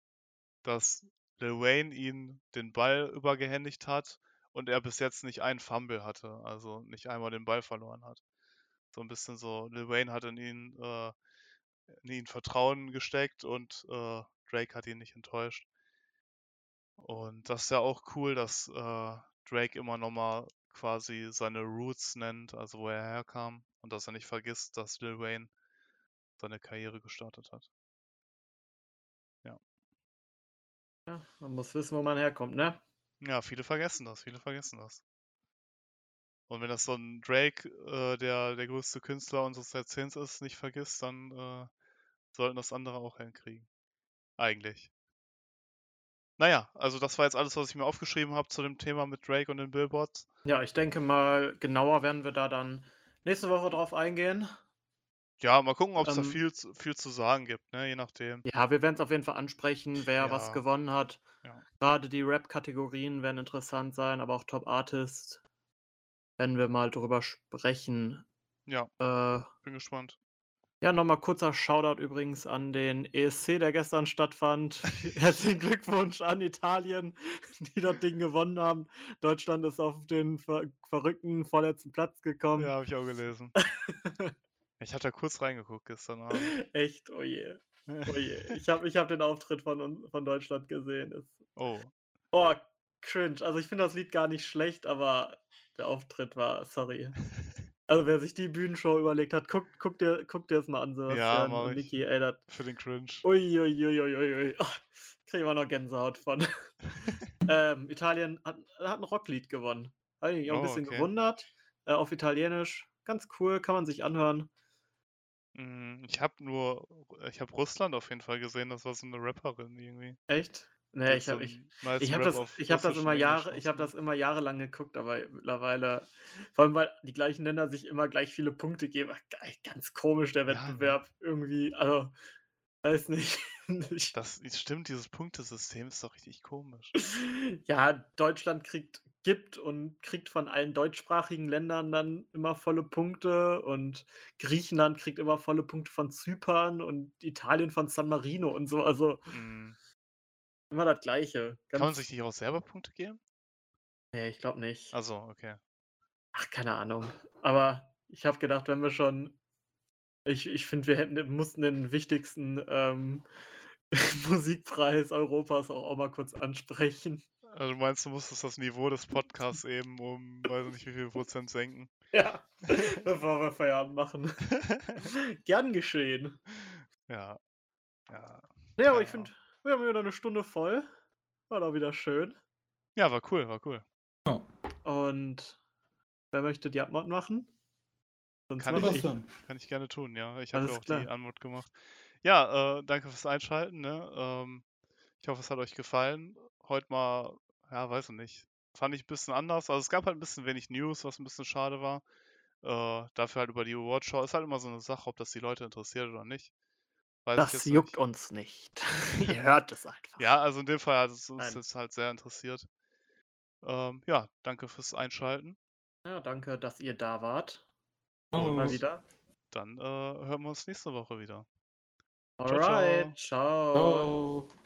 dass Lil Wayne ihn den Ball übergehändigt hat und er bis jetzt nicht einen Fumble hatte, also nicht einmal den Ball verloren hat. So ein bisschen so, Lil Wayne hat in ihn, äh, in ihn Vertrauen gesteckt und äh, Drake hat ihn nicht enttäuscht. Und das ist ja auch cool, dass äh, Drake immer nochmal quasi seine Roots nennt, also wo er herkam und dass er nicht vergisst, dass Lil Wayne seine Karriere gestartet hat. Ja, man muss wissen, wo man herkommt, ne? Ja, viele vergessen das, viele vergessen das. Und wenn das so ein Drake, äh, der der größte Künstler unseres Jahrzehnts ist, nicht vergisst, dann äh, sollten das andere auch hinkriegen. Eigentlich. Naja, also das war jetzt alles, was ich mir aufgeschrieben habe zu dem Thema mit Drake und den Billboards. Ja, ich denke mal, genauer werden wir da dann nächste Woche drauf eingehen. Ja, mal gucken, ob es da Ähm, viel, zu- viel zu sagen gibt, ne? Je nachdem. Ja, wir werden es auf jeden Fall ansprechen, wer was Ja. gewonnen hat. Ja. Gerade die Rap-Kategorien werden interessant sein, aber auch Top Artist werden wir mal drüber sprechen. Ja, Äh, bin gespannt. Ja, nochmal kurzer Shoutout übrigens an den ESC, der gestern stattfand. *laughs* Herzlichen Glückwunsch an Italien, *laughs* die das Ding gewonnen haben. Deutschland ist auf den ver verrückten vorletzten Platz gekommen. Ja, habe ich auch gelesen. *laughs* Ich hatte kurz reingeguckt gestern Abend. Echt, oh je. Oh je. Ich habe ich hab den Auftritt von, von Deutschland gesehen. Ist, Oh, oh, cringe. Also ich finde das Lied gar nicht schlecht, aber der Auftritt war, sorry. Also wer sich die Bühnenshow überlegt hat, guckt guck dir, guck dir das mal an, Sebastian mach und ich. Niki. Ey, das, für den Cringe. uiuiuiui. Oh, ich noch Gänsehaut von. *laughs* ähm, Italien hat, hat ein Rocklied gewonnen. Habe ich mich auch ein Oh, bisschen okay. gewundert. Äh, auf Italienisch. Ganz cool, kann man sich anhören. Mm, Ich habe nur, ich habe Russland auf jeden Fall gesehen, das war so eine Rapperin irgendwie. Echt? Nee, ich habe ich, nice Ich Rap das, ich hab das immer und Englisch Jahre, ich habe das immer jahrelang geguckt, aber mittlerweile, vor allem weil die gleichen Länder sich immer gleich viele Punkte geben. Ganz komisch der Ja, ne? Wettbewerb irgendwie. Also weiß nicht. *laughs* Ich, Das stimmt, dieses Punktesystem ist doch richtig komisch. *laughs* ja, Deutschland kriegt gibt und kriegt von allen deutschsprachigen Ländern dann immer volle Punkte und Griechenland kriegt immer volle Punkte von Zypern und Italien von San Marino und so. Also Mm, Immer das Gleiche. Kann man Ganz, sich nicht auch selber Punkte geben? nee, ich glaube nicht. Also, okay. Ach, keine Ahnung. Aber ich habe gedacht, wenn wir schon. Ich, ich finde, wir hätten, mussten den wichtigsten ähm, *laughs* Musikpreis Europas auch, auch mal kurz ansprechen. Also du meinst, du musstest das Niveau des Podcasts eben um, weiß ich nicht wie viel Prozent senken. *laughs* Ja, bevor wir Feierabend machen. *laughs* Gern geschehen. ja. Ja. Ja, aber Keine ich finde, wir haben wieder eine Stunde voll. War doch wieder schön. Ja, war cool, war cool. Und wer möchte die Abmord machen? Sonst Kann ich. ich. Kann ich gerne tun, ja. Ich habe ja auch klar. die Anmod gemacht. Ja, äh, danke fürs Einschalten. Ne? Ähm, ich hoffe, es hat euch gefallen. Heute mal, ja, weiß ich nicht. Fand ich ein bisschen anders. Also es gab halt ein bisschen wenig News, was ein bisschen schade war. Äh, dafür halt über die Awardshow. Ist halt immer so eine Sache, ob das die Leute interessiert oder nicht. Weiß ich Das jetzt juckt nicht. uns nicht. *laughs* Ihr *laughs* hört es einfach. Ja, also in dem Fall hat es uns Nein. jetzt halt sehr interessiert. Ähm, ja, danke fürs Einschalten. Ja, danke, dass ihr da wart. Oh. Mal wieder. Dann äh, hören wir uns nächste Woche wieder. ciao. Alright, ciao. Ciao.